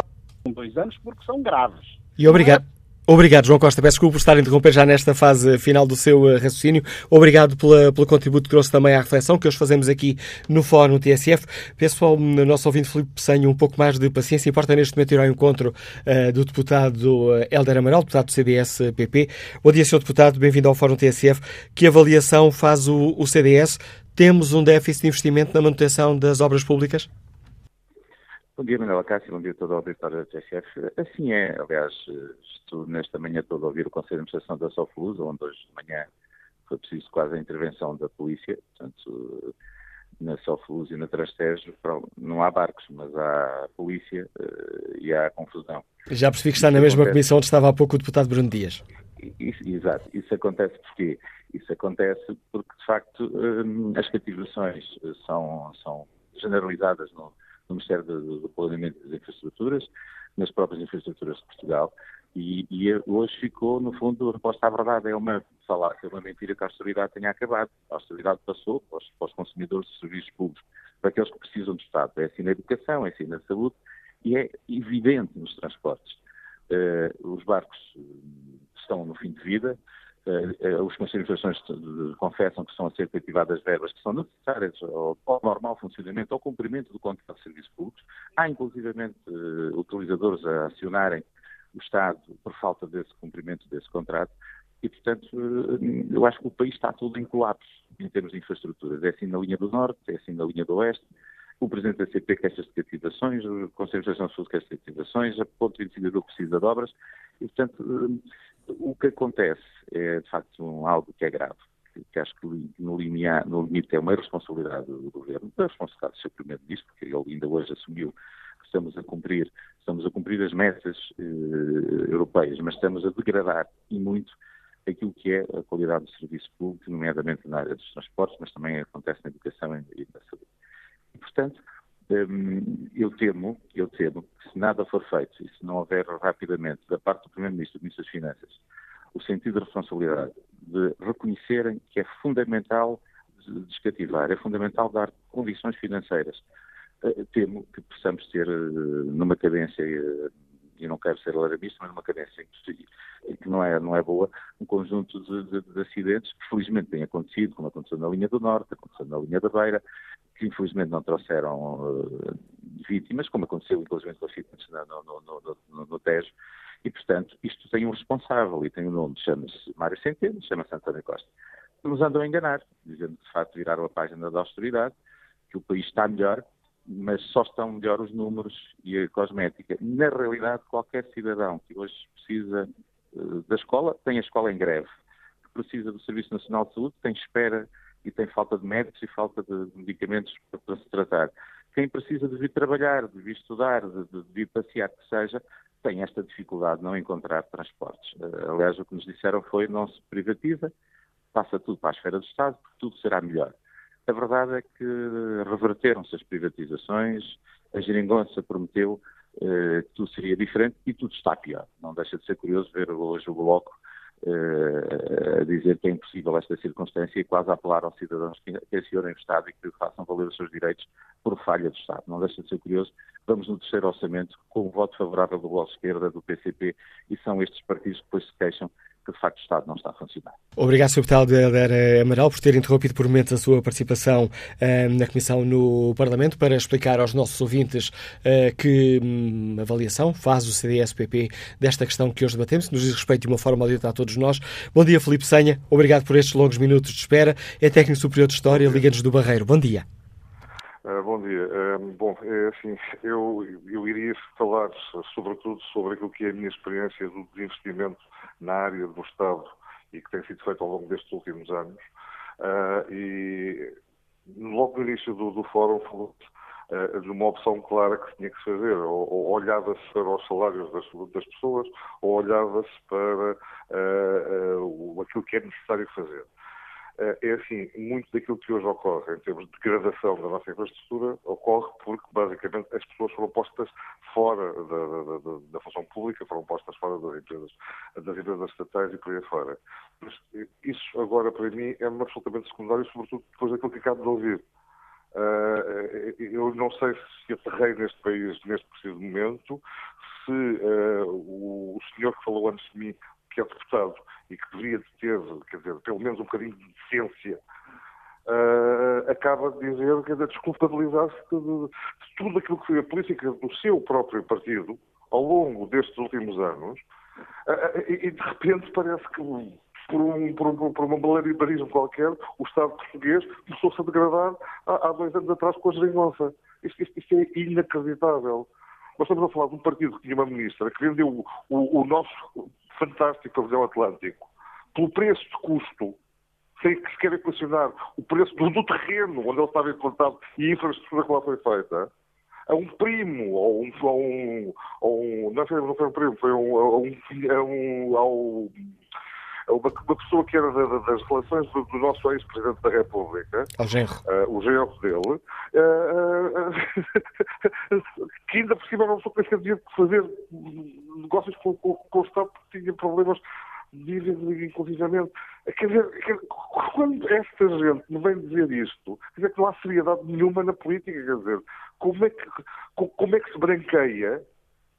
dois anos porque são graves. E obrigado. Obrigado, João Costa. Peço desculpa por estar a interromper já nesta fase final do seu eh, raciocínio. Obrigado pela, pelo contributo que trouxe também à reflexão que hoje fazemos aqui no Fórum TSF. Peço ao nosso ouvinte Filipe Pessanho um pouco mais de paciência. Importa neste momento ir ao encontro uh, do deputado Helder Amaral, deputado do CDS-PP. Bom dia, Sr. Deputado. Bem-vindo ao Fórum TSF. Que avaliação faz o, o CDS? Temos um déficit de investimento na manutenção das obras públicas? Bom dia, Manuela Cássio, bom dia a toda a auditória da TSF. Assim é, aliás, nesta manhã todo a ouvir o Conselho de Administração da Sofluz, onde hoje de manhã foi preciso quase a intervenção da polícia, portanto, na Sofluz e na Trastejo não há barcos, mas há polícia eh, e há confusão. Já percebi que está na mesma acontece... comissão onde estava há pouco o deputado Bruno Dias. Isso, exato. Isso acontece porquê? Isso acontece porque, de facto, eh, as cativações são, são generalizadas no no Ministério do, do Planeamento das Infraestruturas, nas próprias infraestruturas de Portugal, e, e, hoje ficou, no fundo, a resposta à verdade é uma falácia, é uma mentira que a austeridade tenha acabado. A austeridade passou para os, para os, consumidores de serviços públicos, para aqueles que precisam do Estado. É assim na educação, é assim na saúde e é evidente nos transportes. Uh, os barcos estão no fim de vida, eh, eh, os conselhos de confessam que estão a ser cativadas verbas que são necessárias ao, ao, normal funcionamento, ao cumprimento do contrato de serviços públicos. Há, inclusivamente, uh, utilizadores a acionarem o Estado por falta desse cumprimento desse contrato e, portanto, uh, eu acho que o país está todo em colapso em termos de infraestruturas. É assim na linha do Norte, é assim na linha do Oeste. O Presidente da CP quer estas cativações, o Conselho de Administração Sul quer estas cativações, a ponto de decididor precisa de obras e, portanto, uh, o que acontece é, de facto, algo que é grave, que, acho que no, limiar, no limite é uma responsabilidade do Governo, da responsabilidade do Sr. Primeiro-Ministro, porque ele ainda hoje assumiu que estamos a cumprir, estamos a cumprir as metas eh, europeias, mas estamos a degradar e muito aquilo que é a qualidade do serviço público, nomeadamente na área dos transportes, mas também acontece na educação e na saúde. E, portanto, Hum, eu temo, eu temo que se nada for feito e se não houver rapidamente, da parte do Primeiro-Ministro e do Ministro das Finanças, o sentido de responsabilidade de de reconhecerem que é fundamental descativar, é fundamental dar condições financeiras. Uh, temo que possamos ter uh, numa cadência, uh, e não quero ser alarmista, mas numa cadência que não é, não é boa, um conjunto de, de, de, acidentes que felizmente têm acontecido, como aconteceu na linha do Norte, aconteceu na linha da Beira, que infelizmente não trouxeram vítimas, como aconteceu inclusive com acidentes no, no, no, no, Tejo, e, portanto, isto tem um responsável e tem um nome, chama-se Mário Centeno, chama-se António Costa. Nos andam a enganar, dizendo que de facto viraram a página da austeridade, que o país está melhor, mas só estão melhor os números e a cosmética. Na realidade, qualquer cidadão que hoje precisa uh, da escola, tem a escola em greve. Que precisa do Serviço Nacional de Saúde, tem espera e tem falta de médicos e falta de medicamentos para, para se tratar. Quem precisa de vir trabalhar, de vir estudar, de, de, de ir passear, que seja, tem esta dificuldade de não encontrar transportes. Uh, aliás, o que nos disseram foi não se privatiza, passa tudo para a esfera do Estado, porque tudo será melhor. A verdade é que reverteram-se as privatizações, a geringonça prometeu uh, que tudo seria diferente e tudo está pior. Não deixa de ser curioso ver hoje o Bloco uh, a dizer que é impossível esta circunstância e quase apelar aos cidadãos que acionem o Estado e que façam valer os seus direitos por falha do Estado. Não deixa de ser curioso vamos no terceiro orçamento com o voto favorável do Bloco de Esquerda, do PCP, e são estes partidos que depois se queixam que de facto o Estado não está a funcionar. Obrigado, Sr. Deputado Helder Amaral, por ter interrompido por momentos a sua participação uh, na Comissão no Parlamento para explicar aos nossos ouvintes uh, que um, avaliação faz o CDS-PP desta questão que hoje debatemos, nos diz respeito de uma forma adianta a todos nós. Bom dia, Felipe Senha. Obrigado por estes longos minutos de espera. É técnico superior de História, Liga-nos do Barreiro. Bom dia. Uh, bom dia. Uh, bom, é assim, eu, eu iria falar sobretudo sobre aquilo que é a minha experiência do desinvestimento na área do Estado e que tem sido feito ao longo destes últimos anos. Uh, e logo no início do, do fórum falou de uma opção clara que tinha que fazer, ou, ou olhava-se para os salários das, das pessoas, ou olhava-se para aquilo que é necessário fazer. Eh, é assim, muito daquilo que hoje ocorre em termos de degradação da nossa infraestrutura ocorre porque, basicamente, as pessoas foram postas fora da, da, da, função pública, foram postas fora das empresas, das empresas estatais e por aí fora. Mas eh, isso, agora, para mim, é absolutamente secundário, sobretudo depois daquilo que acabo de ouvir. Uh, eu não sei se aterrei neste país neste preciso momento, se uh, o, o senhor que falou antes de mim que é deputado e que deveria ter, quer dizer, pelo menos um bocadinho de decência, uh, acaba de dizer, quer dizer, desculpabilizar-se de, de, de, tudo aquilo que foi a política do seu próprio partido ao longo destes últimos anos, uh, e, e, de repente parece que por um, por um, por um qualquer, o Estado português começou-se a degradar há, há, dois anos atrás com a geringonça. Isto, isto, isto é inacreditável. Nós estamos a falar de um partido que tinha uma ministra que vendeu o, o, o nosso fantástico pavilhão atlântico pelo preço de custo, sem que se equacionar o preço do, do, terreno onde ele estava implantado e a infraestrutura que lá foi feita, a um primo, ou um, um, um não, foi, não foi um primo, foi um, a um, a um, ao uma, uma pessoa que era da, da, das relações do, do nosso ex-presidente da República, o genro, uh, o genro dele, uh, uh, que ainda por cima não só tinha de fazer negócios com, com, com o Estado porque tinha problemas dizem inclusivamente. Quer dizer, quando esta gente me vem dizer isto, quer dizer que não há seriedade nenhuma na política, quer dizer, como é que, como é que se branqueia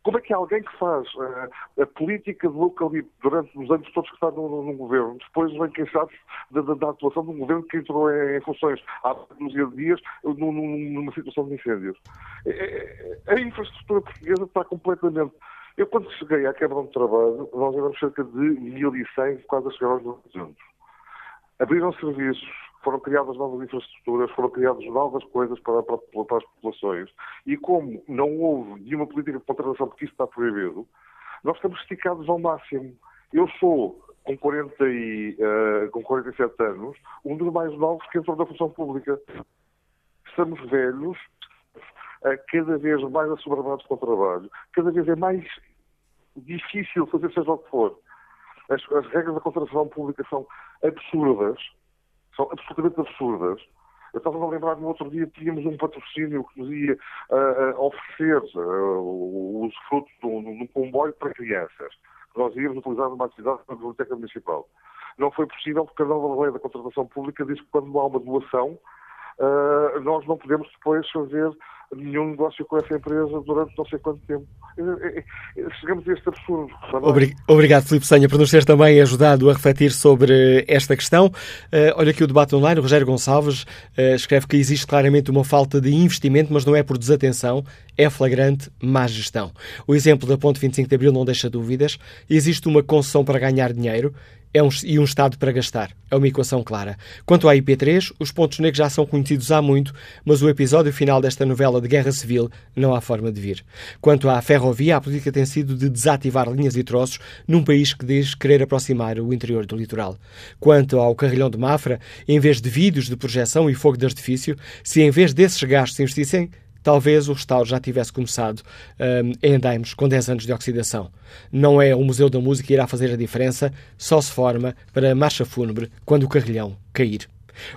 como é que alguém que faz uh, a política de localidade durante os anos todos que está no governo, depois vem queixar-se da, da, da, atuação de um governo que entrou em, em funções há uns dias numa situação de incêndios? É, é, a infraestrutura portuguesa está completamente. Eu, quando cheguei à Câmara de Trabalho, nós éramos cerca de 1.100, quase a chegar aos 200. Abriram serviços, foram criadas novas infraestruturas, foram criadas novas coisas para, para, para as populações. E como não houve nenhuma política de contratação, porque isso está proibido, nós estamos esticados ao máximo. Eu sou, com, 40 e, uh, com 47 anos, um dos mais novos que entrou na função pública. Estamos velhos, uh, cada vez mais assoberbados com o trabalho, cada vez é mais difícil fazer seja o que for. As, as regras da contratação pública são absurdas são absolutamente absurdas. Eu estava a lembrar no outro dia tínhamos um patrocínio que nos ia uh, uh, oferecer uh, os frutos de um, comboio para crianças. Nós íamos utilizar numa atividade da Biblioteca Municipal. não foi possível, porque a nova lei da contratação pública diz que quando há uma doação, uh, nós não podemos depois fazer nenhum negócio com essa empresa durante não sei quanto tempo. Eh, eh, chegamos a este absurdo. Obrigado, Filipe Senha, por nos ter também ajudado a refletir sobre esta questão. Uh, olha aqui o debate online, o Rogério Gonçalves uh, escreve que existe claramente uma falta de investimento, mas não é por desatenção, é flagrante má gestão. O exemplo da Ponte 25 de Abril não deixa dúvidas. Existe uma concessão para ganhar dinheiro, é um, e um Estado para gastar. É uma equação clara. Quanto à IP3, os pontos negros já são conhecidos há muito, mas o episódio final desta novela de guerra civil não há forma de vir. Quanto à ferrovia, a política tem sido de desativar linhas e troços num país que diz querer aproximar o interior do litoral. Quanto ao carrilhão de Mafra, em vez de vídeos de projeção e fogo de artifício, se em vez desses gastos investissem talvez o restauro já tivesse começado um, em andaimes com 10 anos de oxidação. Não é o Museu da Música que irá fazer a diferença, só se forma para a marcha fúnebre quando o carrilhão cair.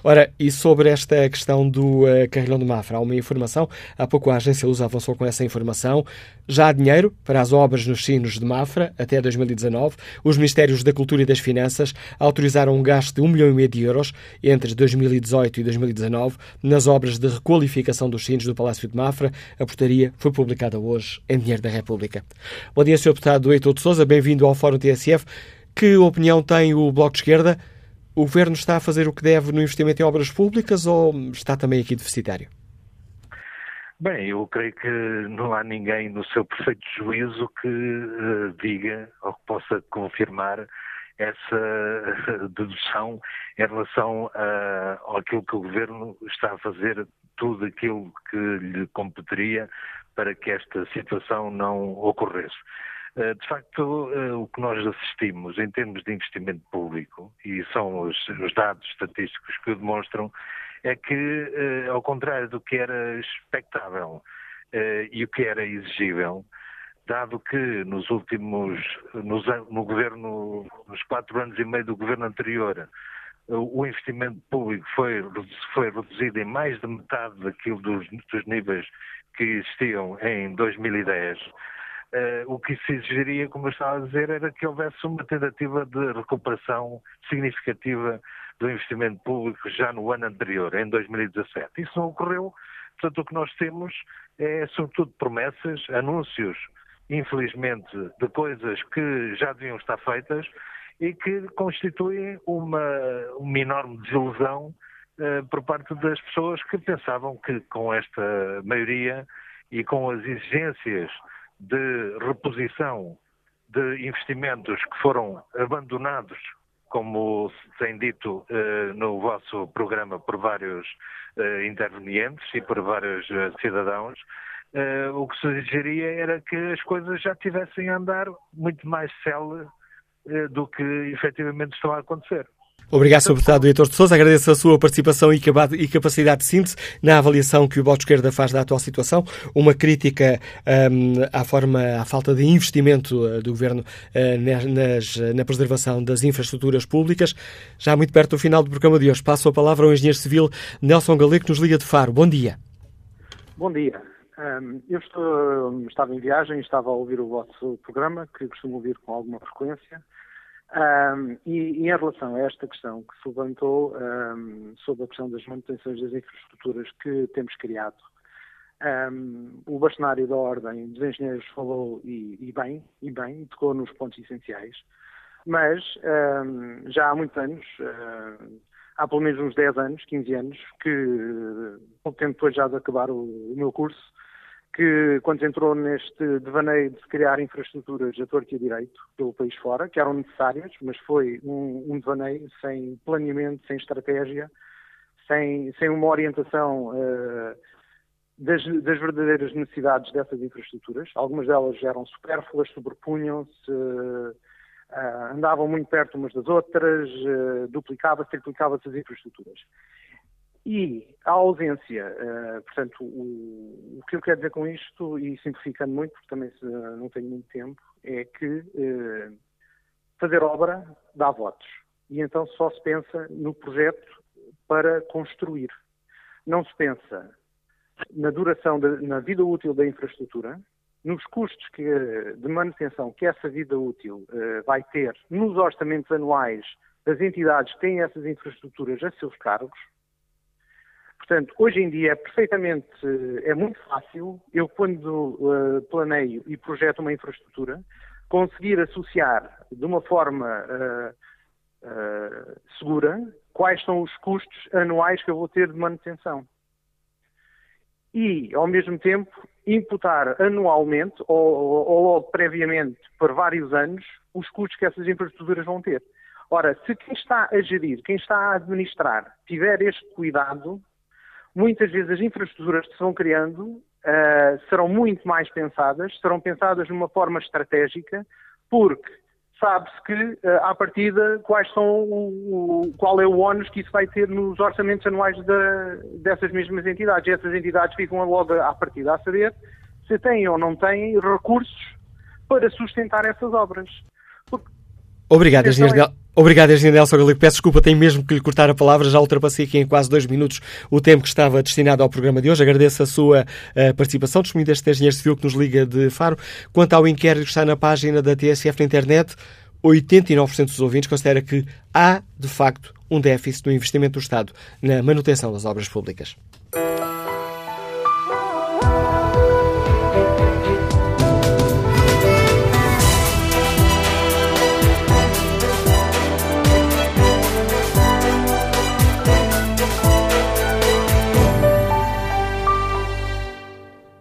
Ora, e sobre esta questão do uh, Carrilhão de Mafra, há uma informação. Há pouco a agência Luz avançou com essa informação. Já há dinheiro para as obras nos sinos de Mafra até 2019. Os Ministérios da Cultura e das Finanças autorizaram um gasto de 1 milhão e meio de euros entre 2018 e 2019 nas obras de requalificação dos sinos do Palácio de Mafra. A portaria foi publicada hoje em Dinheiro da República. Bom dia, Sr. Deputado Heitor de Souza. Bem-vindo ao Fórum TSF. Que opinião tem o Bloco de Esquerda o Governo está a fazer o que deve no investimento em obras públicas ou está também aqui deficitário? Bem, eu creio que não há ninguém no seu perfeito juízo que uh, diga ou que possa confirmar essa dedução em relação uh, àquilo que o Governo está a fazer, tudo aquilo que lhe competeria para que esta situação não ocorresse. Eh, de facto, eh, o que nós assistimos em termos de investimento público, e são os, os dados estatísticos que o demonstram, é que, eh, ao contrário do que era expectável e o que era exigível, dado que nos últimos, nos, no governo, nos quatro anos e meio do governo anterior, o investimento público foi, foi reduzido em mais de metade daquilo dos, dos níveis que existiam em 2010. Uh, o que se exigiria, como eu estava a dizer, era que houvesse uma tentativa de recuperação significativa do investimento público já no ano anterior, em 2017. Isso não ocorreu, portanto, o que nós temos é, sobretudo, promessas, anúncios, infelizmente, de coisas que já deviam estar feitas e que constituem uma, uma enorme desilusão uh, por parte das pessoas que pensavam que com esta maioria e com as exigências de reposição de investimentos que foram abandonados, como tem dito eh, no vosso programa por vários eh, intervenientes e por vários eh, cidadãos, o que se exigiria era que as coisas já tivessem a andar muito mais célere do que efetivamente estão a acontecer. Obrigado, Sr. Deputado Heitor de Sousa. Agradeço a sua participação e capacidade de síntese na avaliação que o Bloco de Esquerda faz da atual situação. Uma crítica um, à forma, à falta de investimento uh, do Governo uh, nas, na preservação das infraestruturas públicas. Já muito perto do final do programa de hoje, passo a palavra ao engenheiro civil Nelson Galego, que nos liga de Faro. Bom dia. Bom dia. Um, eu estou, estava em viagem estava a ouvir o vosso programa, que costumo ouvir com alguma frequência. Um, e, e, em relação a esta questão que se levantou um, sobre a questão das manutenções das infraestruturas que temos criado, um, o bastonário da Ordem dos Engenheiros falou e, e, bem, e bem, tocou nos pontos essenciais, mas já há muitos anos, há pelo menos uns 10 anos, 15 anos, que pouco tempo depois já de acabar o, o meu curso, que quando entrou neste devaneio de criar infraestruturas a torto e a direito pelo país fora, que eram necessárias, mas foi um, um devaneio sem planeamento, sem estratégia, sem, sem uma orientação uh, das, das, verdadeiras necessidades dessas infraestruturas. Algumas delas eram supérfluas, sobrepunham-se, uh, andavam muito perto umas das outras, duplicava-se, triplicava-se as infraestruturas. E a ausência, uh, portanto, o, o, que eu quero dizer com isto, e simplificando muito, porque também uh, não tenho muito tempo, é que uh, fazer obra dá votos. E então só se pensa no projeto para construir. Não se pensa na duração, de, na vida útil da infraestrutura, nos custos que, de manutenção que essa vida útil vai ter nos orçamentos anuais das entidades que têm essas infraestruturas a seus cargos. Portanto, hoje em dia é perfeitamente, é muito fácil, eu quando uh, planeio e projeto uma infraestrutura, conseguir associar de uma forma uh, uh, segura quais são os custos anuais que eu vou ter de manutenção. E, ao mesmo tempo, imputar anualmente ou, ou, ou previamente por vários anos os custos que essas infraestruturas vão ter. Ora, se quem está a gerir, quem está a administrar, tiver este cuidado, muitas vezes as infraestruturas que se vão criando uh, serão muito mais pensadas, serão pensadas de uma forma estratégica, porque sabe-se que, uh, à partida, quais são o, o, qual é o ónus que isso vai ter nos orçamentos anuais dessas mesmas entidades. E essas entidades ficam logo à partida a saber se têm ou não têm recursos para sustentar essas obras. Obrigado, engenheiro, é... Obrigado, engenheiro Nelson Galico. Peço desculpa, tenho mesmo que lhe cortar a palavra. Já ultrapassei aqui em quase dois minutos o tempo que estava destinado ao programa de hoje. Agradeço a sua uh, participação. Testemunho deste engenheiro civil que nos liga de Faro. Quanto ao inquérito que está na página da TSF na internet, 89% dos ouvintes considera que há, de facto, um déficit no investimento do Estado na manutenção das obras públicas.